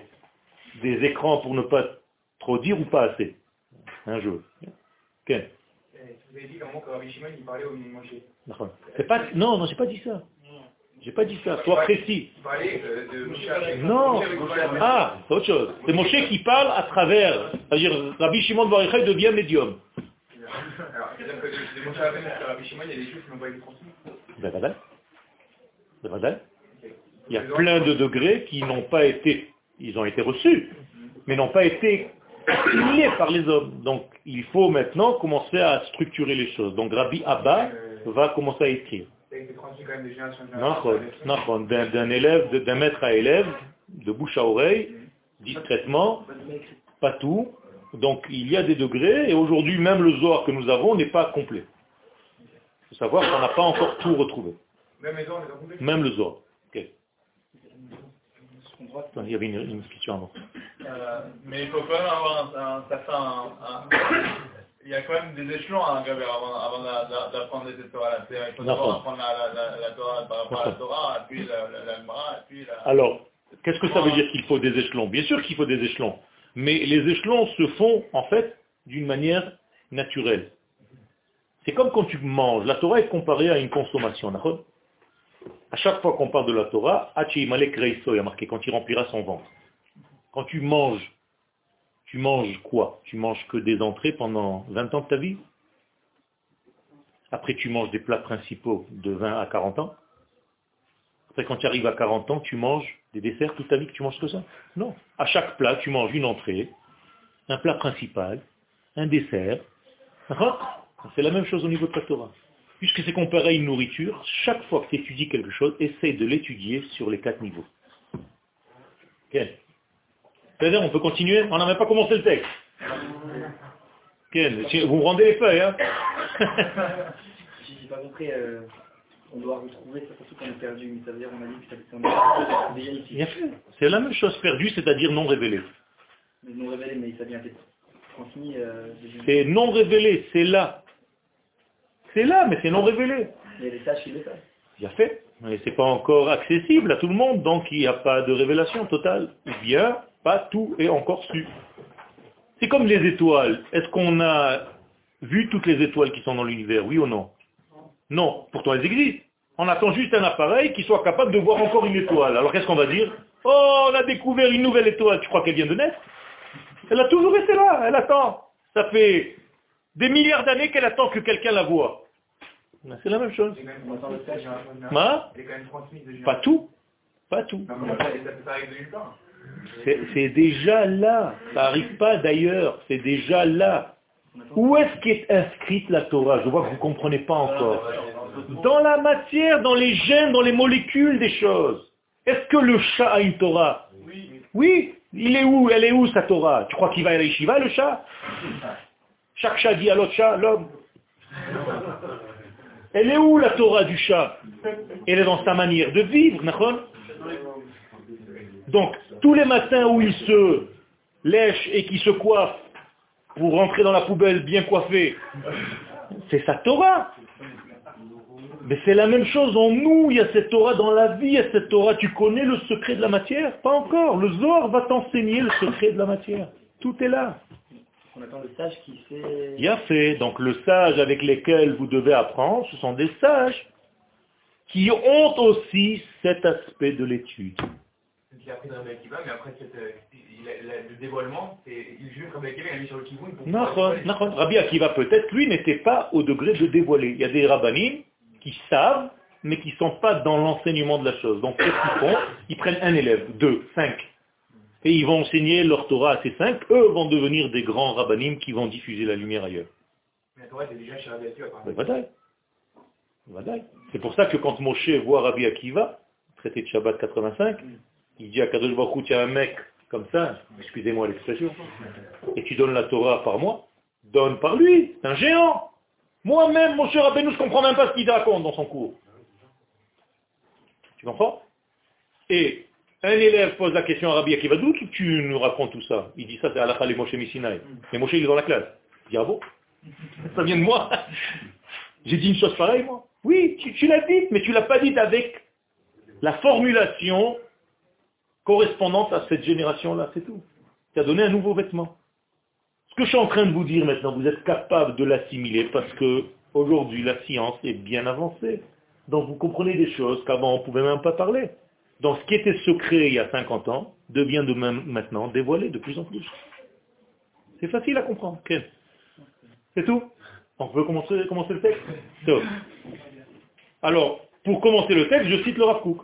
des, écrans pour ne pas trop dire ou pas assez. Un jeu. Okay. Vous avez dit qu'à un moment que Rabbi Shimon, il parlait au C'est pas, non, non, j'ai pas dit ça. J'ai pas dit ça. Sois précis. Non. Ah, c'est autre chose. C'est Moshe qui parle à travers. C'est-à-dire, Rabbi Shimon Barichai devient médium. De à Rabbi Shimon, il y a plein de degrés qui n'ont pas été, ils ont été reçus, mais n'ont pas été assimilés par les hommes. Donc il faut maintenant commencer à structurer les choses. Donc Rabbi Abba va commencer à écrire. D'un élève, d'un maître à élève, de bouche à oreille, discrètement, pas tout, Donc il y a des degrés, et aujourd'hui même le Zohar que nous avons n'est pas complet. Il faut savoir qu'on n'a pas encore tout retrouvé. Même les Zohar n'est pas complet Même le Zohar. Ok. Il y avait une, une question avant. Euh, mais il faut quand même avoir un, un certain... un- il y a quand même des échelons à gravir avant, avant d'a- d'a- d'apprendre Torah-là. C'est- Il faut d'abord apprendre la, la, la, la Torah par rapport à la. Torah, puis puis la... Alors, qu'est-ce que ça veut dire qu'il faut des échelons? Bien sûr qu'il faut des échelons. Mais les échelons se font, en fait, d'une manière naturelle. C'est comme quand tu manges. La Torah est comparée à une consommation. d'accord? À chaque fois qu'on parle de la Torah, il y a marqué quand il remplira son ventre. Quand tu manges, tu manges quoi? Tu manges que des entrées pendant 20 ans de ta vie? Après, tu manges des plats principaux de 20 à 40 ans? Après, quand tu arrives à 40 ans, tu manges des desserts toute ta vie que tu manges que ça? Non. À chaque plat, tu manges une entrée, un plat principal, un dessert. C'est la même chose au niveau de ta Torah. Puisque c'est comparé à une nourriture, chaque fois que tu étudies quelque chose, essaye de l'étudier sur les quatre niveaux. C'est-à-dire, on peut continuer On n'a même pas commencé le texte. Vous me rendez les feuilles, hein Si j'ai pas compris, euh, on doit retrouver, ça surtout qu'on est perdu, mais ça veut dire on a dit que ça est déjà ici. Bien fait. C'est la même chose perdue, c'est-à-dire non révélée. Mais non révélé, mais ça vient d'être transmis. Euh, C'est non révélé, c'est là. C'est là, mais c'est non révélé. Mais les sages qui le savent. Bien fait. Mais c'est pas encore accessible à tout le monde, donc il n'y a pas de révélation totale. Ou bien, pas tout est encore su. C'est comme les étoiles. Est-ce qu'on a vu toutes les étoiles qui sont dans l'univers, oui ou non? Non. Pourtant elles existent. On attend juste un appareil qui soit capable de voir encore une étoile. Alors qu'est-ce qu'on va dire? Oh, on a découvert une nouvelle étoile. Tu crois qu'elle vient de naître? Elle a toujours été là. Elle attend. Ça fait des milliards d'années qu'elle attend que quelqu'un la voie. Ben, C'est la même chose. Pas tout. Pas tout. C'est déjà là. Ça n'arrive pas d'ailleurs. C'est déjà là. Où est-ce qu'est inscrite la Torah? Je vois que vous ne comprenez pas encore. Dans la matière, dans les gènes, dans les molécules des choses. Est-ce que le chat a une Torah? Oui. Il est où? Elle est où sa Torah? Tu crois qu'il va à la yeshiva, le chat? Chaque chat dit à l'autre chat, l'homme. Elle est où la Torah du chat? Elle est dans sa manière de vivre, Nachon donc, tous les matins où il se lèche et qu'il se coiffe pour rentrer dans la poubelle bien coiffé, c'est sa Torah. Mais c'est la même chose en nous, il y a cette Torah dans la vie, il y a cette Torah. Tu connais le secret de la matière? Pas encore. Le Zohar va t'enseigner le secret de la matière. Tout est là. On attend le sage qui sait. Bien fait. Donc le sage avec lesquels vous devez apprendre, ce sont des sages qui ont aussi cet aspect de l'étude. A appris dans Rabbi Akiva, mais après cette, euh, il a- la- le dévoilement, il juge Rabbi Akiva, il a mis sur le nachon. Rabbi Akiva peut-être, lui n'était pas au degré de dévoiler. Il y a des rabbinim qui savent, mais qui ne sont pas dans l'enseignement de la chose. Donc qu'est-ce qu'ils font? Ils prennent un élève, deux, cinq. Et ils vont enseigner leur Torah à ces cinq. Eux vont devenir des grands rabbinim qui vont diffuser la lumière ailleurs. Mais la Torah était déjà chez Rabbi Akiva. C'est pour ça que quand Moshe voit Rabbi Akiva, traité de Shabbat 85, il dit à Kadosh Baruch tu as un mec comme ça, excusez-moi l'expression, et tu donnes la Torah par moi, donne par lui, c'est un géant. Moi-même, mon cher Rabbeinu, je ne comprends même pas ce qu'il raconte dans son cours. Tu comprends? Et un élève pose la question à Rabbi Akiva, d'où tu- nous racontes tout ça Il dit ça, c'est Alakha les Moshe Misinaï. Mais Moshe, il est dans la classe. Il dit, ah bon? Ça vient de moi J'ai dit une chose pareille, moi Oui, tu, l'as dite, mais tu l'as pas dite avec la formulation correspondante à cette génération-là, c'est tout. Tu as donné un nouveau vêtement. Ce que je suis en train de vous dire maintenant, vous êtes capable de l'assimiler parce que aujourd'hui la science est bien avancée. Donc vous comprenez des choses qu'avant on ne pouvait même pas parler. Donc ce qui était secret il y a 50 ans devient de même maintenant dévoilé de plus en plus. C'est facile à comprendre. C'est tout On peut commencer, le texte? Alors, pour commencer le texte, je cite le Rav Kook.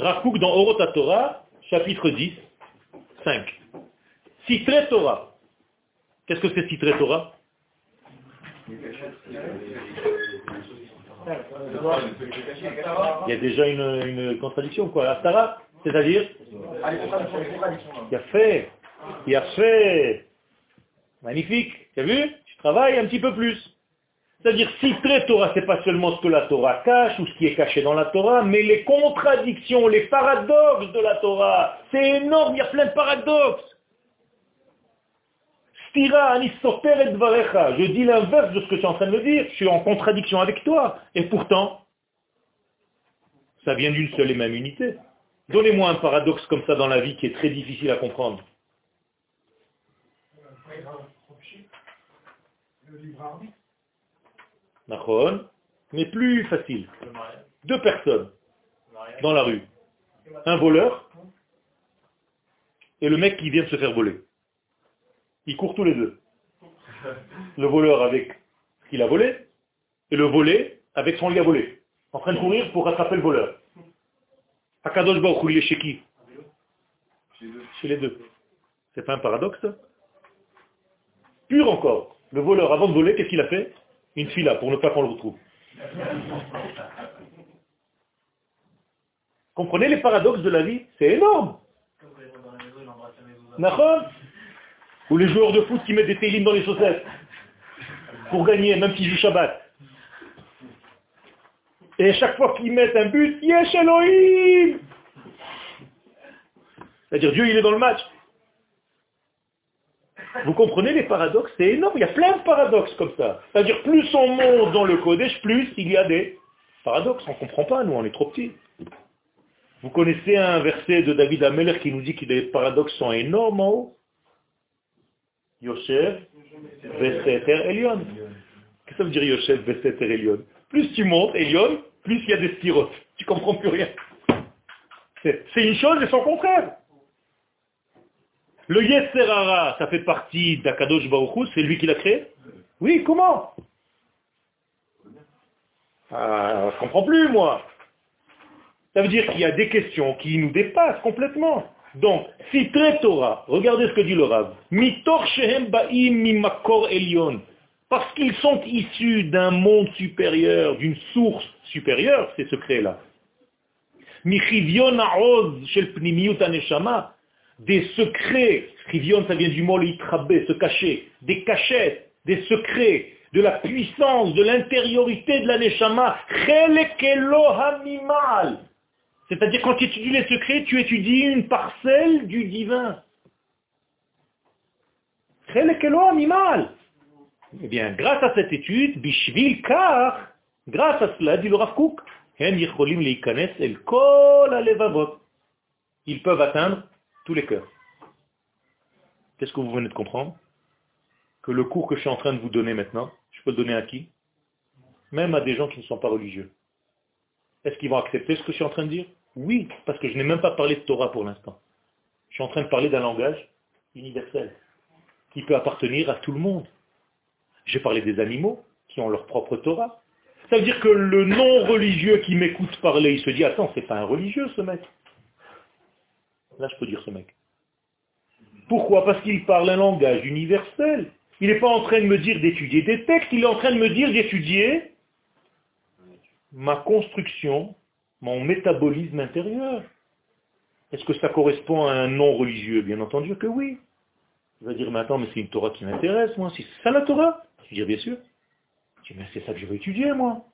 Rav Kook dans Orot Torah, chapitre 10, 5. Citré Torah. Qu'est-ce que c'est Citré Torah? Il y a déjà une, une contradiction, quoi. Astara, c'est-à-dire? Il a fait. Il a fait. Magnifique. Tu as vu? Tu travailles un petit peu plus. C'est-à-dire, si très Torah, c'est pas seulement ce que la Torah cache ou ce qui est caché dans la Torah, mais les contradictions, les paradoxes de la Torah. C'est énorme, il y a plein de paradoxes. Stira et dvarecha. Je dis l'inverse de ce que tu es en train de me dire. Je suis en contradiction avec toi. Et pourtant, ça vient d'une seule et même unité. Donnez-moi un paradoxe comme ça dans la vie qui est très difficile à comprendre. Mais plus facile. Deux personnes dans la rue. Un voleur et le mec qui vient de se faire voler. Ils courent tous les deux. Le voleur avec ce qu'il a volé et le volé avec son lit à voler. En train de courir pour rattraper le voleur. Akadosh Baruch il est chez qui? Chez les deux. C'est pas un paradoxe? Pur encore. Le voleur, avant de voler, qu'est-ce qu'il a fait? Une fila pour ne pas qu'on le retrouve. Comprenez les paradoxes de la vie? C'est énorme. Ou les joueurs de foot qui mettent des télines dans les chaussettes pour gagner, même s'ils jouent Shabbat. Et chaque fois qu'ils mettent un but, Yesh Elohim C'est-à-dire Dieu, il est dans le match. Vous comprenez les paradoxes C'est énorme, il y a plein de paradoxes comme ça. C'est-à-dire plus on monte dans le Kodesh, plus il y a des paradoxes. On ne comprend pas, nous, on est trop petits. Vous connaissez un verset de David Ameller qui nous dit que les paradoxes sont énormes en haut? Yoshev, Elion. Qu'est-ce que ça veut dire Yoshev, Veseter, Elion? Plus tu montes, Elion, plus il y a des styros. Tu comprends plus rien. C'est une chose et son contraire. Le Yeserara, ça fait partie d'Akadosh Baruchou, c'est lui qui l'a créé Oui, comment? Ah, Je ne comprends plus, moi. Ça veut dire qu'il y a des questions qui nous dépassent complètement. Donc, si très Torah, regardez ce que dit le Rav, Mitor Shehem Ba'im Mimakor Elion, parce qu'ils sont issus d'un monde supérieur, d'une source supérieure, ces secrets-là. Michivion Aoz Shel Pnimiyut Aneshama, des secrets, Chivion ça vient du mot litrabé, se cacher, des cachettes, des secrets, de la puissance, de l'intériorité de Chelek Hamimal, c'est-à-dire quand tu étudies les secrets, tu étudies une parcelle du divin. Eh bien, grâce à cette étude, Bishvil Kar, grâce à cela, dit le Rav Kook, ils peuvent atteindre tous les cœurs. Qu'est-ce que vous venez de comprendre? Que le cours que je suis en train de vous donner maintenant, je peux le donner à qui? Même à des gens qui ne sont pas religieux. Est-ce qu'ils vont accepter ce que je suis en train de dire? Oui, parce que je n'ai même pas parlé de Torah pour l'instant. Je suis en train de parler d'un langage universel, qui peut appartenir à tout le monde. J'ai parlé des animaux, qui ont leur propre Torah. Ça veut dire que le non-religieux qui m'écoute parler, il se dit, attends, c'est pas un religieux ce mec. Là, je peux dire ce mec. Pourquoi? Parce qu'il parle un langage universel. Il n'est pas en train de me dire d'étudier des textes, il est en train de me dire d'étudier ma construction mon métabolisme intérieur. Est-ce que ça correspond à un non-religieux Bien entendu que oui. Il va dire, mais attends, mais c'est une Torah qui m'intéresse, moi. C'est ça la Torah? Je dis, bien sûr. Je dis, mais c'est ça que je veux étudier, moi.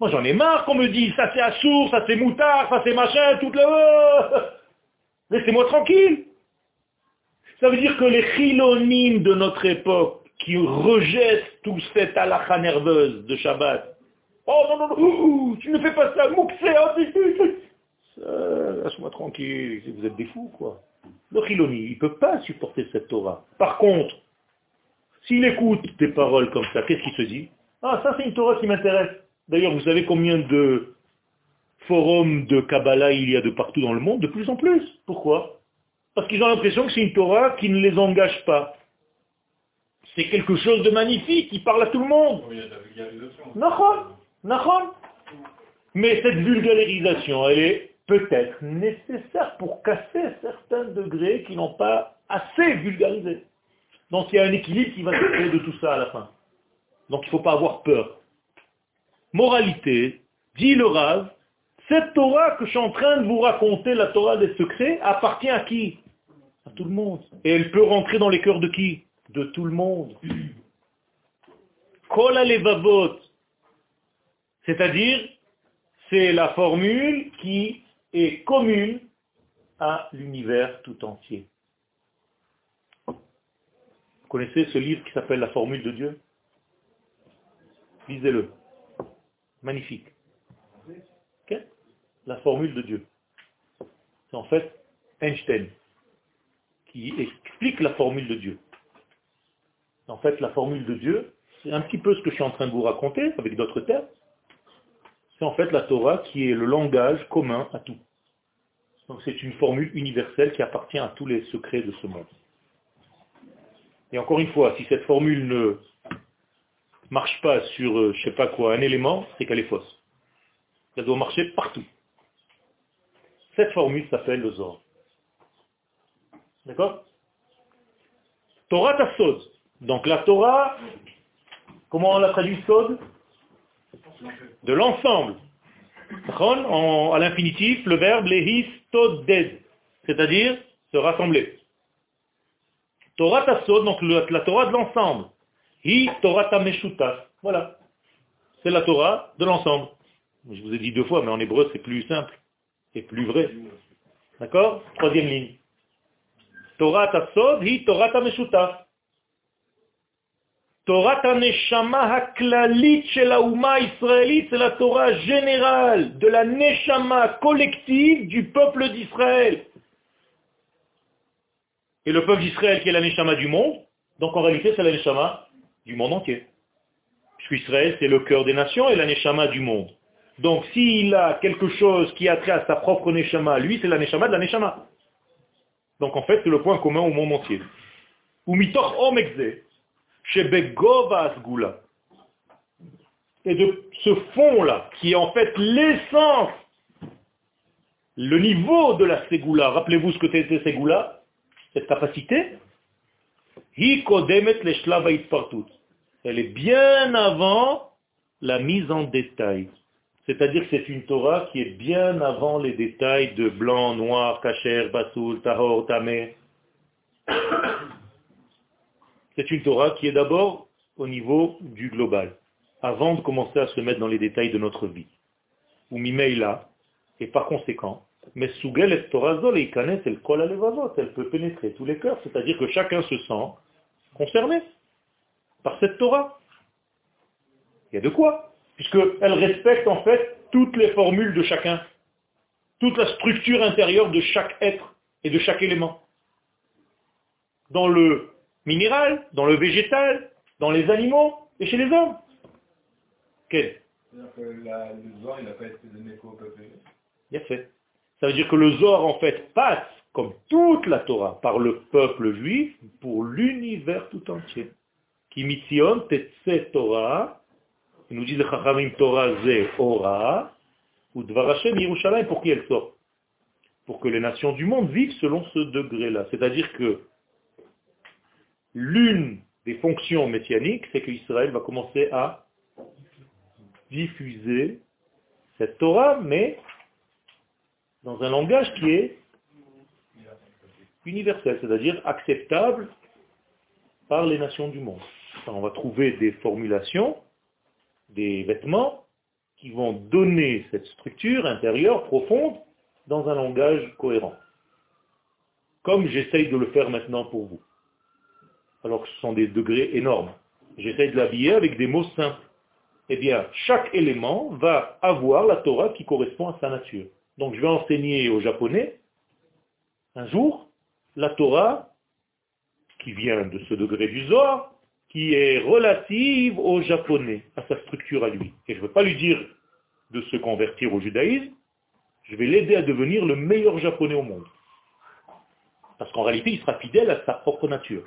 Moi, j'en ai marre qu'on me dise, ça c'est assour, ça c'est moutard, ça c'est machin, tout le... Laissez-moi tranquille. Ça veut dire que les chilonimes de notre époque, qui rejettent tout cette halakha nerveuse de Shabbat, Oh non, non, non, tu ne fais pas ça, Laisse-moi tranquille, vous êtes des fous, quoi. Le Chiloni, il ne peut pas supporter cette Torah. Par contre, s'il écoute des paroles comme ça, qu'est-ce qu'il se dit? Ah, ça c'est une Torah qui m'intéresse. D'ailleurs, vous savez combien de forums de Kabbalah il y a de partout dans le monde De plus en plus. Pourquoi? Parce qu'ils ont l'impression que c'est une Torah qui ne les engage pas. C'est quelque chose de magnifique, il parle à tout le monde. Oui, il y a mais cette vulgarisation, elle est peut-être nécessaire pour casser certains degrés qui n'ont pas assez vulgarisé. Donc il y a un équilibre qui va se créer de tout ça à la fin. Donc il ne faut pas avoir peur. Moralité, dit le Rav, cette Torah que je suis en train de vous raconter, la Torah des secrets, appartient à qui? À tout le monde. Et elle peut rentrer dans les cœurs de qui? De tout le monde. Kol alevavot. C'est-à-dire, c'est la formule qui est commune à l'univers tout entier. Vous connaissez ce livre qui s'appelle La formule de Dieu? Lisez-le. Magnifique. La formule de Dieu. C'est en fait Einstein qui explique la formule de Dieu. En fait, la formule de Dieu, c'est un petit peu ce que je suis en train de vous raconter, avec d'autres termes. C'est en fait la Torah qui est le langage commun à tout. Donc c'est une formule universelle qui appartient à tous les secrets de ce monde. Et encore une fois, si cette formule ne marche pas sur, euh, je sais pas quoi, un élément, c'est qu'elle est fausse. Elle doit marcher partout. Cette formule s'appelle le Zohar. D'accord? Torah Tassod. Donc la Torah, comment on la traduit Sod De l'ensemble. À l'infinitif, le verbe lehis toded, c'est-à-dire se rassembler. Torah Tassod, donc la Torah de l'ensemble. Hi Torah Tameshuta. Voilà. C'est la Torah de l'ensemble. Je vous ai dit deux fois, mais en hébreu c'est plus simple et plus vrai. D'accord? Troisième ligne. Torah Tassod, hi Torah Tameshuta. Torah Taneshama Haklalit chez la Ouma israélite, c'est la Torah générale de la Neshama collective du peuple d'Israël. Et le peuple d'Israël qui est la Neshama du monde, donc en réalité c'est la Neshama du monde entier. Puisque Israël c'est le cœur des nations et la Neshama du monde. Donc s'il a quelque chose qui a trait à sa propre Neshama, lui c'est la Neshama de la Neshama. Donc en fait c'est le point commun au monde entier. Et de ce fond-là, qui est en fait l'essence, le niveau de la Ségoula, rappelez-vous ce que c'était Ségoula, cette capacité, elle est bien avant la mise en détail. C'est-à-dire que c'est une Torah qui est bien avant les détails de blanc, noir, kacher, basoul, tahor, tamé. C'est une Torah qui est d'abord au niveau du global, avant de commencer à se mettre dans les détails de notre vie. Ou là, et par conséquent, mais Sougel Torazol et elle colle à elle peut pénétrer tous les cœurs, c'est-à-dire que chacun se sent concerné par cette Torah. Il y a de quoi, puisqu'elle respecte en fait toutes les formules de chacun, toute la structure intérieure de chaque être et de chaque élément. Dans le minéral, dans le végétal, dans les animaux et chez les hommes. Quel? C'est-à-dire que le il n'a pas été donné qu'au peuple. A fait. Ça veut dire que le Zohar, en fait, passe, comme toute la Torah, par le peuple juif pour l'univers tout entier. Qui mitzion tetse Torah, il nous le Chachamim Torah ze ora, ou Dvarashem Yerushalayim, pour qui elle sort? Pour que les nations du monde vivent selon ce degré-là. C'est-à-dire que l'une des fonctions messianiques, c'est qu'Israël va commencer à diffuser cette Torah, mais dans un langage qui est universel, c'est-à-dire acceptable par les nations du monde. on va trouver des formulations, des vêtements qui vont donner cette structure intérieure profonde dans un langage cohérent. Comme j'essaye de le faire maintenant pour vous. Alors que ce sont des degrés énormes. J'essaye de l'habiller avec des mots simples. Eh bien, chaque élément va avoir la Torah qui correspond à sa nature. Donc je vais enseigner aux Japonais un jour la Torah qui vient de ce degré du Zohar, qui est relative aux Japonais, à sa structure à lui. Et je ne veux pas lui dire de se convertir au judaïsme, je vais l'aider à devenir le meilleur japonais au monde. Parce qu'en réalité, il sera fidèle à sa propre nature.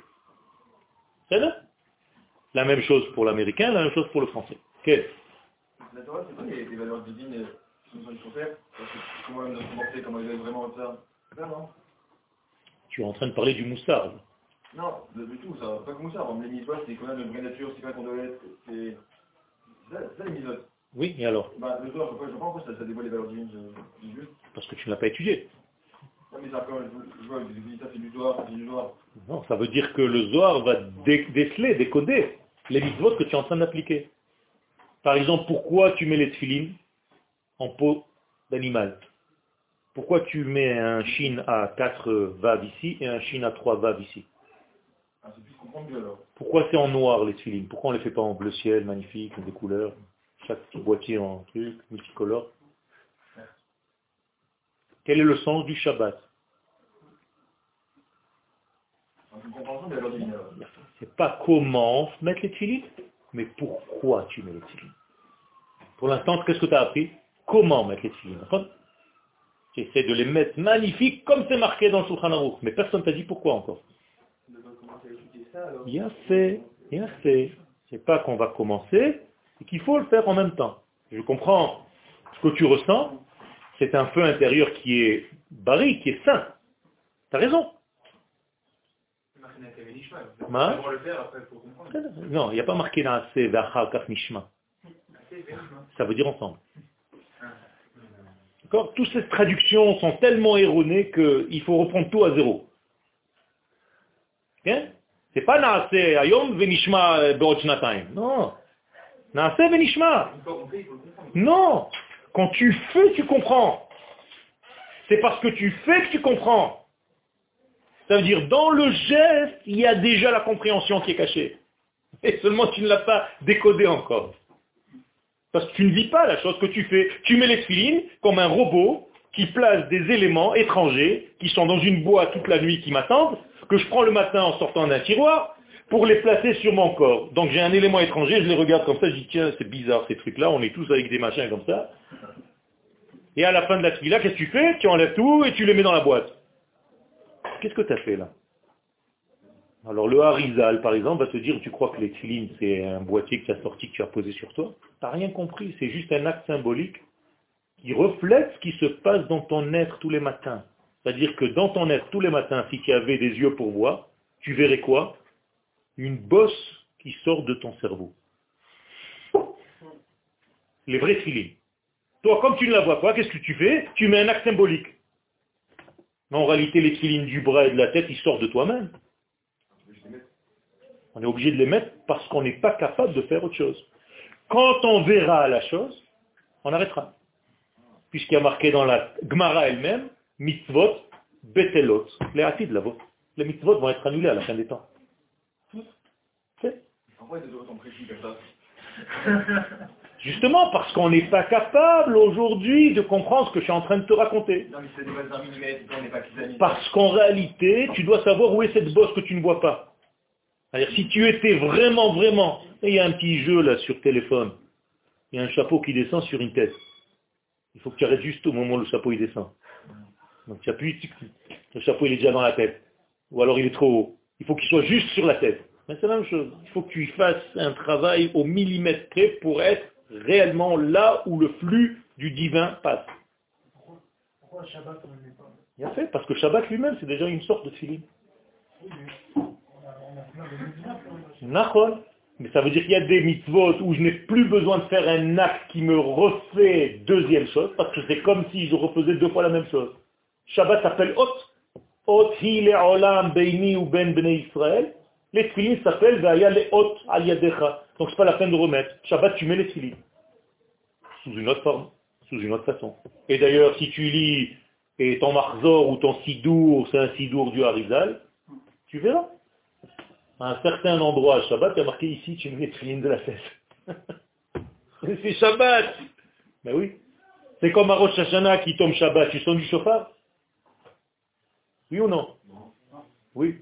C'est là La même chose pour l'américain, la même chose pour le français. Quel? La Torah, c'est pas les valeurs divines tu es en train de parler du moussard. Non, du tout, ça. Pas que moussard. Les mitzvot, c'est quand même une vraie nature, c'est pas qu'on doit être. C'est ça les mitzvot. Oui, et alors? Bah, Le soir, je ne comprends pas pourquoi ça, ça dévoile les valeurs divines. Parce que tu ne l'as pas étudié. Non, ça veut dire que le Zohar va déceler, décoder les mitzvot que tu es en train d'appliquer. Par exemple, pourquoi tu mets les tefilines en peau d'animal? Pourquoi tu mets un chine à 4 vaves ici et un chine à 3 vaves ici? Ah, Pourquoi c'est en noir les tefilines Pourquoi on ne les fait pas en bleu ciel, magnifique, des couleurs? Chaque petit boîtier en truc, multicolore. Quel est le sens du Shabbat? C'est pas comment mettre les tefilines, mais pourquoi tu mets les tefilines. Pour l'instant, qu'est-ce que tu as appris? Comment mettre les tefilines. Tu essaies de les mettre magnifiques comme c'est marqué dans le Shulchan mais personne t'a dit pourquoi encore. Bien fait, bien fait. C'est pas qu'on va commencer, c'est qu'il faut le faire en même temps. Je comprends ce que tu ressens, c'est un feu intérieur qui est barré, qui est sain. Tu as raison. Non, il n'y a pas marqué dans Nishma. Ça veut dire ensemble. D'accord? Toutes ces traductions sont tellement erronées qu'il faut reprendre tout à zéro. Ce C'est pas Naase Ayom Venishma Beochnataim. Non. Naase Venishma. Non. Quand tu fais, tu comprends. C'est parce que tu fais que tu comprends. Ça veut dire, dans le geste, il y a déjà la compréhension qui est cachée. Et seulement tu ne l'as pas décodé encore. Parce que tu ne vis pas la chose que tu fais. Tu mets les filines comme un robot qui place des éléments étrangers qui sont dans une boîte toute la nuit qui m'attendent, que je prends le matin en sortant d'un tiroir pour les placer sur mon corps. Donc j'ai un élément étranger, je les regarde comme ça, je dis tiens, c'est bizarre ces trucs-là, on est tous avec des machins comme ça. Et à la fin de la là, qu'est-ce que tu fais? Tu enlèves tout et tu les mets dans la boîte. Qu'est-ce que tu as fait là? Alors le Harizal, par exemple, va te dire, tu crois que les tfilines, c'est un boîtier que tu as sorti, que tu as posé sur toi? Tu n'as rien compris, c'est juste un acte symbolique qui reflète ce qui se passe dans ton être tous les matins. C'est-à-dire que dans ton être tous les matins, si tu avais des yeux pour voir, tu verrais quoi? Une bosse qui sort de ton cerveau. Les vrais filines. Toi, comme tu ne la vois pas, qu'est-ce que tu fais? Tu mets un acte symbolique. Mais en réalité, les filines du bras et de la tête, ils sortent de toi-même. On est obligé de les mettre parce qu'on n'est pas capable de faire autre chose. Quand on verra la chose, on arrêtera. Puisqu'il y a marqué dans la Gemara elle-même, mitzvot, betelot, les de la Les mitzvot vont être annulés à la fin des temps. Pourquoi Justement parce qu'on n'est pas capable aujourd'hui de comprendre ce que je suis en train de te raconter. Parce qu'en réalité, tu dois savoir où est cette bosse que tu ne vois pas. C'est-à-dire, si tu étais vraiment, vraiment, et il y a un petit jeu là sur téléphone, il y a un chapeau qui descend sur une tête. Il faut que tu arrêtes juste au moment où le chapeau il descend. Donc tu appuies, le chapeau il est déjà dans la tête. Ou alors il est trop haut. Il faut qu'il soit juste sur la tête. Mais c'est la même chose. Il faut que tu fasses un travail au millimètre près pour être réellement là où le flux du divin passe. Pourquoi Shabbat on n'est pas? Bien fait, parce que Shabbat lui-même, c'est déjà une sorte de filine. Mais ça veut dire qu'il y a des mitzvot où je n'ai plus besoin de faire un acte qui me refait deuxième chose, parce que c'est comme si je refaisais deux fois la même chose. Shabbat s'appelle Hot. Hot hi le olam beini ou ben bnei Israël. Les tfilines s'appellent Vaya le Hot al yadecha. Donc c'est pas la peine de remettre. Shabbat, tu mets les tfilines. Sous une autre forme, sous une autre façon. Et d'ailleurs, si tu lis et ton marzor ou ton sidour, c'est un sidour du Harizal, tu verras. À un certain endroit, Shabbat, tu as marqué ici, tu mets les tfilines de la tête. c'est Shabbat Ben oui. C'est comme à Rosh Hashanah qui tombe Shabbat, tu sens du chauffard? Oui ou non? Oui.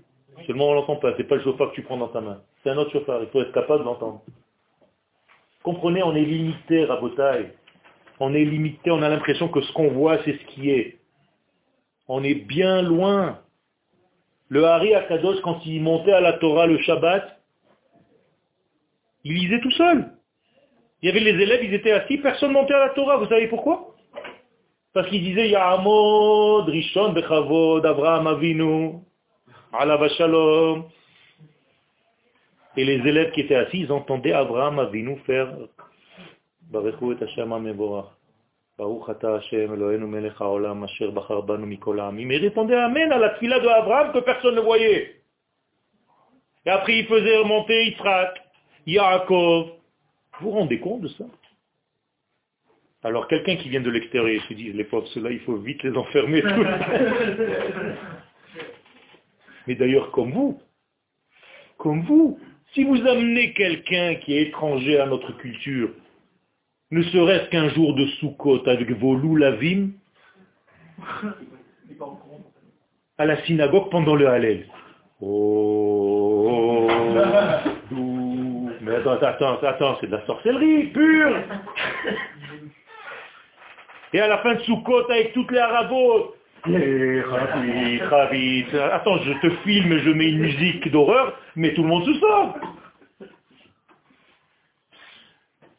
Seulement on l'entend pas, c'est pas le chauffard que tu prends dans ta main. C'est un autre chauffard, il faut être capable d'entendre. Comprenez, on est limité, Rabotaille. On est limité, on a l'impression que ce qu'on voit, c'est ce qui est. On est bien loin. Le Hari Akadosh, quand il montait à la Torah le Shabbat, il lisait tout seul. Il y avait les élèves, ils étaient assis, personne montait à la Torah. Vous savez pourquoi? Parce qu'il disait Ya'amod, Rishon, Bechavod, Avraham Avinu, Alav Shalom. Et les élèves qui étaient assis, ils entendaient Abraham Avinu faire il répondait Amen à la fila de Abraham que personne ne voyait. Et après, il faisait remonter Yitzhak, Yaakov. Vous vous rendez compte de ça? Alors, quelqu'un qui vient de l'extérieur se dit, les pauvres, ceux-là, il faut vite les enfermer. Mais d'ailleurs, comme vous, comme vous, si vous amenez quelqu'un qui est étranger à notre culture, ne serait-ce qu'un jour de Sukkot avec vos loulavim, à la synagogue pendant le Hallel. Oh, mais attends, attends, attends, c'est de la sorcellerie pure. Et à la fin de Sukkot avec toutes les arabos, attends, je te filme, je mets une musique d'horreur, mais tout le monde se sort.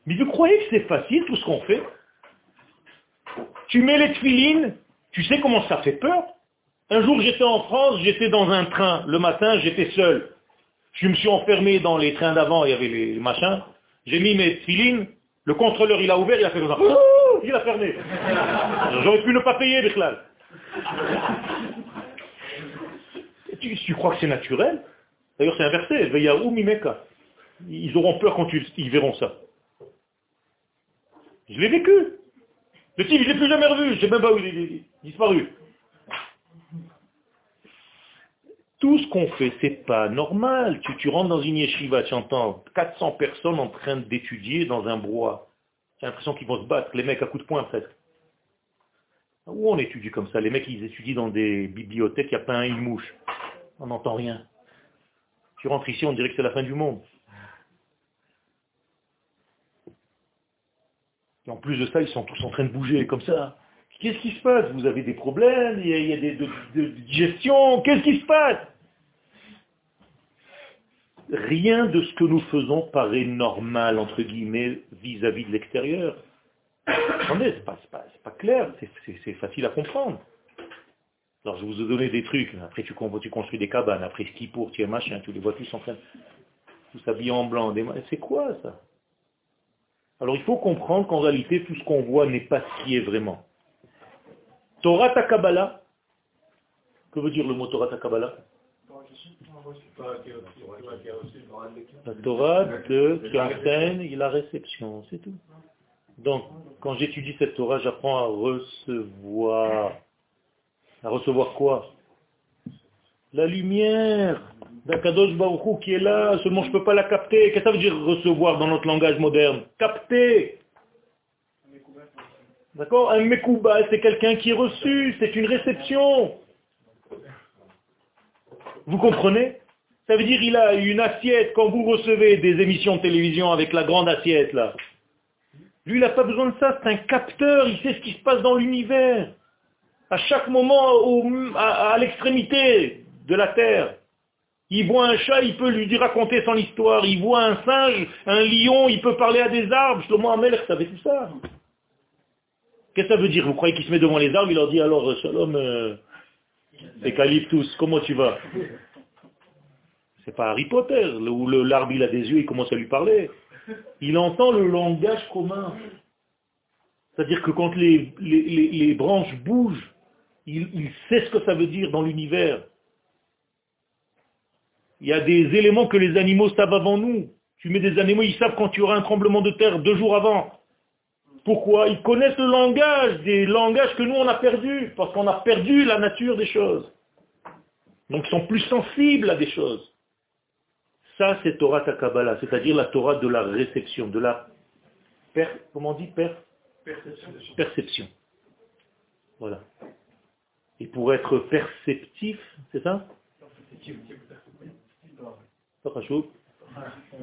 Mais vous croyez que c'est facile tout ce qu'on fait? Tu mets les tefilines, tu sais comment ça fait peur? Un jour j'étais en France, j'étais dans un train, le matin j'étais seul. Je me suis enfermé dans les trains d'avant, il y avait les machins. J'ai mis mes tefilines, le contrôleur il a ouvert, il a fait comme ça. Il a fermé. J'aurais pu ne pas payer, Bechlal. Tu, tu crois que c'est naturel? D'ailleurs c'est inversé. Ils auront peur quand ils verront ça. Je l'ai vécu. Le type, je ne l'ai plus jamais revu. Je ne sais même pas où il est disparu. Tout ce qu'on fait, c'est pas normal. Tu, tu rentres dans une yeshiva, tu entends 400 personnes en train d'étudier dans un brouhaha. J'ai l'impression qu'ils vont se battre, les mecs à coups de poing presque. Où on étudie comme ça? Les mecs, ils étudient dans des bibliothèques, il n'y a pas un une mouche. On n'entend rien. Tu rentres ici, on dirait que c'est la fin du monde. en plus de ça, ils sont tous en train de bouger comme ça. Qu'est-ce qui se passe? Vous avez des problèmes? Il y a, des de, Qu'est-ce qui se passe? Rien de ce que nous faisons paraît normal, entre guillemets, vis-à-vis de l'extérieur. Attendez, c'est pas, pas, pas, clair, c'est facile à comprendre. Alors je vous ai donné des trucs, après tu, construis des cabanes, après ski pour, tu es machin, tu les vois tous en train, tous habillés en blanc. C'est quoi ça? Alors il faut comprendre qu'en réalité, tout ce qu'on voit n'est pas ce qui est vraiment. Torah Takabala, que veut dire le mot Torah Takabala? La Torah de, qui enseigne la réception, c'est tout. Donc, quand j'étudie cette Torah, j'apprends à recevoir. À recevoir quoi? La lumière d'Akadosh Baruchou qui est là, seulement je ne peux pas la capter. Qu'est-ce que ça veut dire recevoir dans notre langage moderne? Capter. D'accord? Un mekouba, c'est quelqu'un qui est reçu, c'est une réception. Vous comprenez? Ça veut dire il a une assiette, quand vous recevez des émissions de télévision avec la grande assiette là. Lui, il n'a pas besoin de ça, c'est un capteur, il sait ce qui se passe dans l'univers. À chaque moment, à l'extrémité de la Terre. Il voit un chat, il peut lui raconter son histoire. Il voit un singe, un lion, il peut parler à des arbres. Shlomo Amel savait tout ça. Qu'est-ce que ça veut dire? Vous croyez qu'il se met devant les arbres, il leur dit alors, Shalom, euh, tous, comment tu vas? C'est pas Harry Potter, où l'arbre il a des yeux, il commence à lui parler. Il entend le langage commun. C'est-à-dire que quand les, les, branches bougent, il sait ce que ça veut dire dans l'univers. Il y a des éléments que les animaux savent avant nous. Tu mets des animaux, ils savent quand tu auras un tremblement de terre deux jours avant. Pourquoi Ils connaissent le langage, des langages que nous on a perdus, parce qu'on a perdu la nature des choses. Donc ils sont plus sensibles à des choses. Ça, c'est Torah Takabala, c'est-à-dire la Torah de la réception, de la comment on dit perception. perception. Voilà. Et pour être perceptif, c'est ça?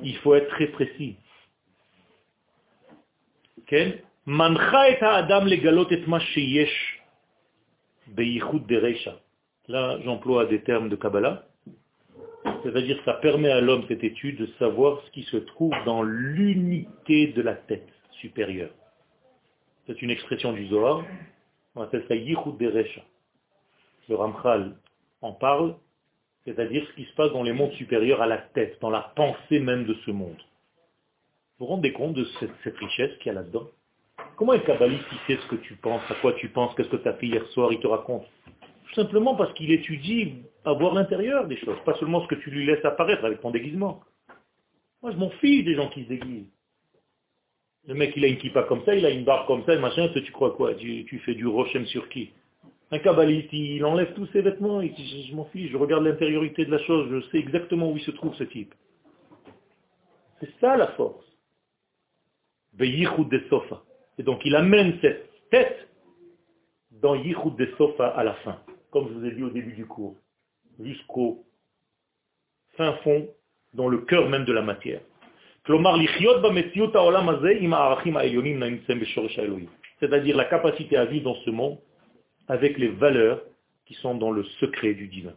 Il faut être très précis. Là, j'emploie des termes de Kabbalah. C'est-à-dire ça permet à l'homme, cette étude, de savoir ce qui se trouve dans l'unité de la tête supérieure. C'est une expression du Zohar. On appelle ça Yichud Derecha. Le Ramchal en parle c'est-à-dire ce qui se passe dans les mondes supérieurs à la tête, dans la pensée même de ce monde. Vous vous rendez compte de cette, richesse qu'il y a là-dedans? Comment un kabbaliste sait ce que tu penses, à quoi tu penses, qu'est-ce que tu as fait hier soir, il te raconte? Tout simplement parce qu'il étudie à voir l'intérieur des choses, pas seulement ce que tu lui laisses apparaître avec ton déguisement. Moi, je m'en fiche des gens qui se déguisent. Le mec, il a une kippa comme ça, il a une barbe comme ça, machin, tu crois quoi? Tu, fais du rochem sur qui? Un kabbaliste, il enlève tous ses vêtements, il dit, je m'en fiche, je regarde l'intériorité de la chose, je sais exactement où il se trouve ce type. C'est ça la force. Et donc il amène cette tête dans Yichud de Sofa à la fin, comme je vous ai dit au début du cours, jusqu'au fin fond, dans le cœur même de la matière. C'est-à-dire la capacité à vivre dans ce monde avec les valeurs qui sont dans le secret du divin.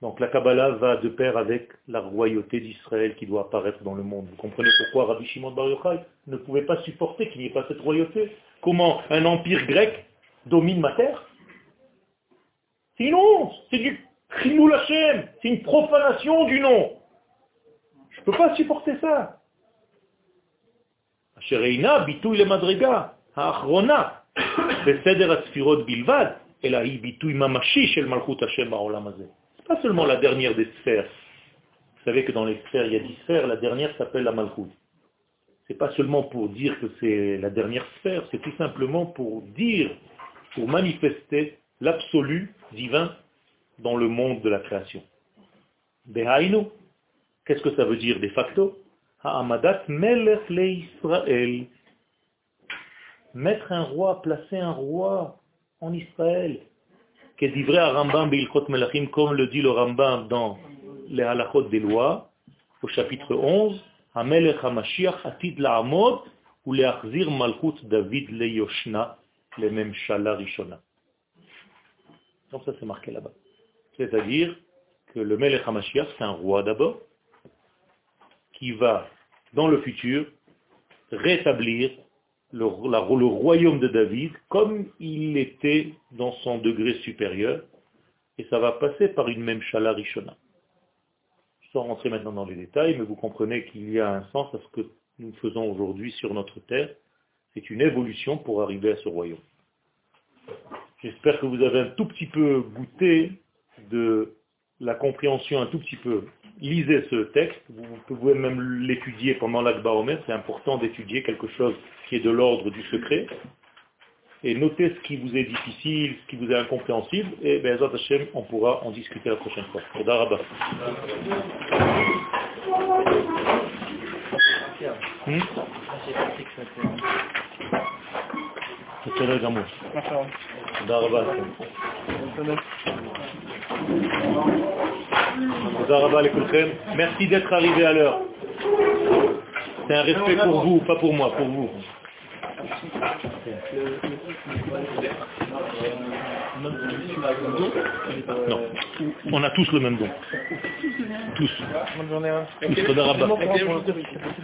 Donc la Kabbalah va de pair avec la royauté d'Israël qui doit apparaître dans le monde. Vous comprenez pourquoi Rabbi Shimon Bar Yochai ne pouvait pas supporter qu'il n'y ait pas cette royauté? Comment un empire grec domine ma terre? C'est une honte, c'est du Khimul Hashem, c'est une profanation du nom. Je ne peux pas supporter ça pas seulement la dernière des sphères. Vous savez que dans les sphères, il y a dix sphères, la dernière s'appelle la Malchut. C'est pas seulement pour dire que c'est la dernière sphère, c'est tout simplement pour dire, pour manifester l'absolu divin dans le monde de la création. Behainu, qu'est-ce que ça veut dire de facto? Ha'amadat melech le Israël. Mettre un roi, placer un roi en Israël à Rambam Melachim, comme le dit le Rambam dans les halachot des lois, au chapitre 11, Hamelech HaMashiach Atid La'amod, ou Leachzir Malchut David Le Yoshna, le même Rishona. Donc ça c'est marqué là-bas. C'est-à-dire que le Melech HaMashiach, c'est un roi d'abord, qui va, dans le futur, rétablir le, royaume de David comme il était dans son degré supérieur, et ça va passer par une même Shala Rishona. Sans rentrer maintenant dans les détails, mais vous comprenez qu'il y a un sens à ce que nous faisons aujourd'hui sur notre terre. C'est une évolution pour arriver à ce royaume. J'espère que vous avez un tout petit peu goûté de la compréhension un tout petit peu. Lisez ce texte, vous pouvez même l'étudier pendant l'Akba c'est important d'étudier quelque chose qui est de l'ordre du secret, et notez ce qui vous est difficile, ce qui vous est incompréhensible, et ben, Hashem, on pourra en discuter la prochaine fois. Merci d'être arrivé à l'heure. C'est un respect pour vous, pas pour moi, pour vous. Non. On a tous le même don. Tous. Tous.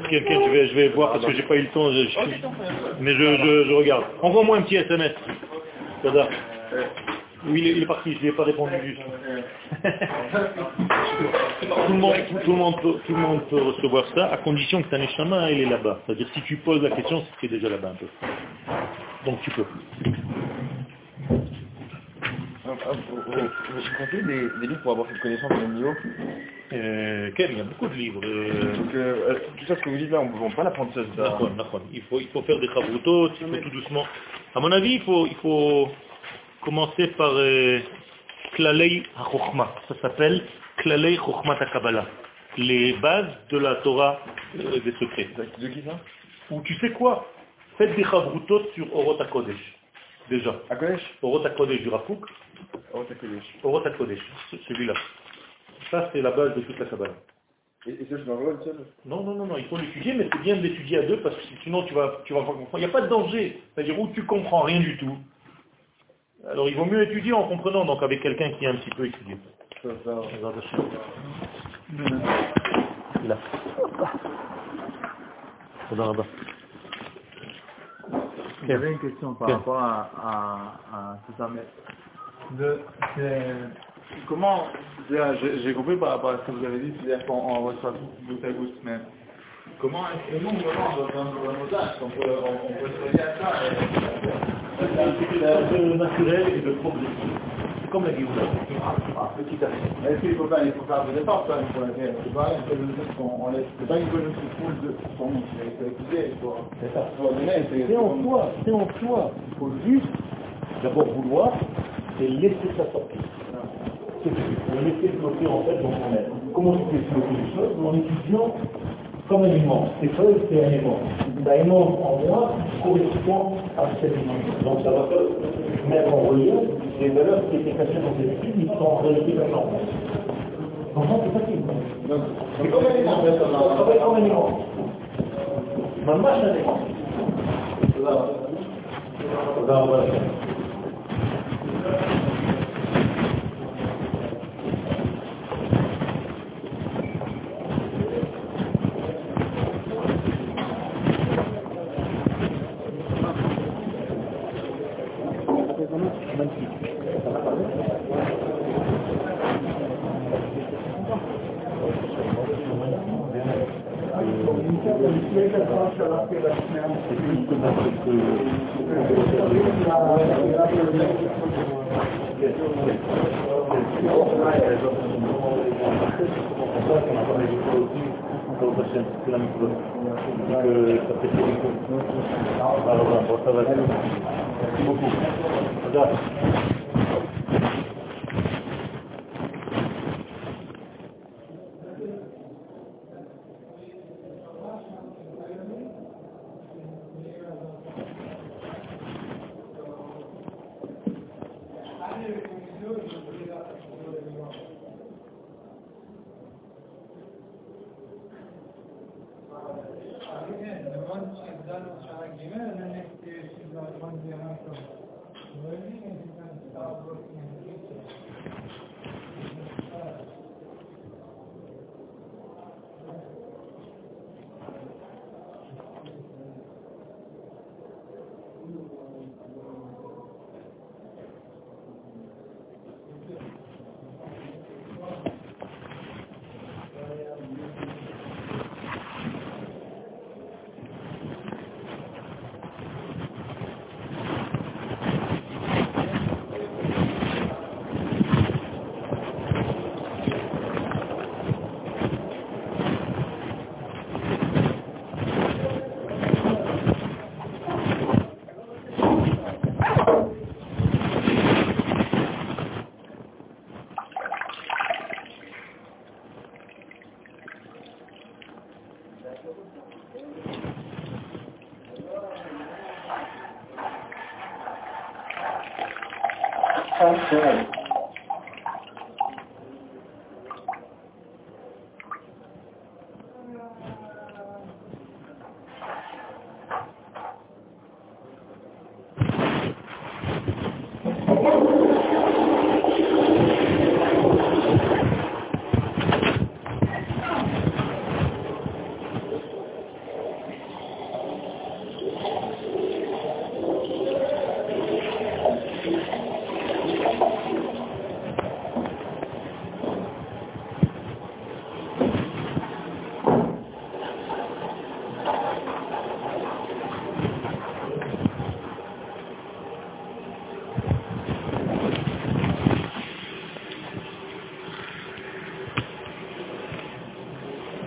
Quelqu'un, je vais, je vais voir parce que j'ai pas eu le temps. mais je, je, regarde. Envoie-moi un petit SMS. Oui, il est, parti, je lui ai pas répondu juste. Tout, le monde, tout, le monde peut, tout le monde peut recevoir ça, à condition que ta neshama, elle est là-bas. C'est-à-dire, si tu poses la question, c'est déjà là-bas un peu. Donc tu peux. Vous comptez des, des, livres pour avoir cette connaissance de même niveau euh, Quel Il y a beaucoup de livres. Euh... Donc, euh, tout ça, ce que vous dites là, on ne peut pas l'apprendre seul. Il faut, il faut faire des chavrutot, il faut tout doucement. À mon avis, il faut, il faut commencer par euh, Klalei HaChochma. Ça s'appelle Klalei. Les bases de la Torah euh, des secrets. De qui ça Ou tu sais quoi Faites des chavrutot sur Orot HaKodesh. Déjà. HaKodesh Orot HaKodesh du Rafouk. Orot HaKodesh. Orot HaKodesh, celui-là. Ça, c'est la base de toute la Kabbalah. Et, et ça, je dois le seul Non, non, non, non, il faut l'étudier, mais c'est bien de l'étudier à deux parce que sinon tu vas, tu vas pas comprendre. Il n'y a pas de danger. C'est-à-dire où tu comprends rien du tout, alors il vaut mieux étudier en comprenant, donc avec quelqu'un qui a un petit peu étudié. Là. J'avais une question par rapport à, à, à tout ça, mais de, comment, j'ai compris par rapport à ce que vous avez dit, c'est-à-dire qu'on reçoit tout bout à goutte, mais Comment est-ce que nous, vraiment, dans un otage, on peut, on peut se relier à ça C'est le naturel et le progressif. C'est comme la Géoula. Petit à petit. Est-ce qu'il faut faire, il faut faire des efforts quand même pour la guerre C'est pas une économie qu'on laisse. C'est pas une économie qui coule de son nom. Il faut écouter, il faut. C'est ça. En soi, c'est en soi. Il faut juste d'abord vouloir et laisser ça sortir. C'est tout. On laisser flotter en fait dans son être. Comment tu fais flotter les choses En étudiant comme un immense. C'est chose, c'est un immense. La immense en moi correspond à cette dimension. Donc ça va mettre en relief les valeurs qui étaient cachées dans cette étude, qui sont en réalité maintenant. Donc ça, c'est facile. C'est comme un immense. Ça va être comme un immense. Maintenant, c'est un immense. Là, là, là. Merci Thank you. Thank you.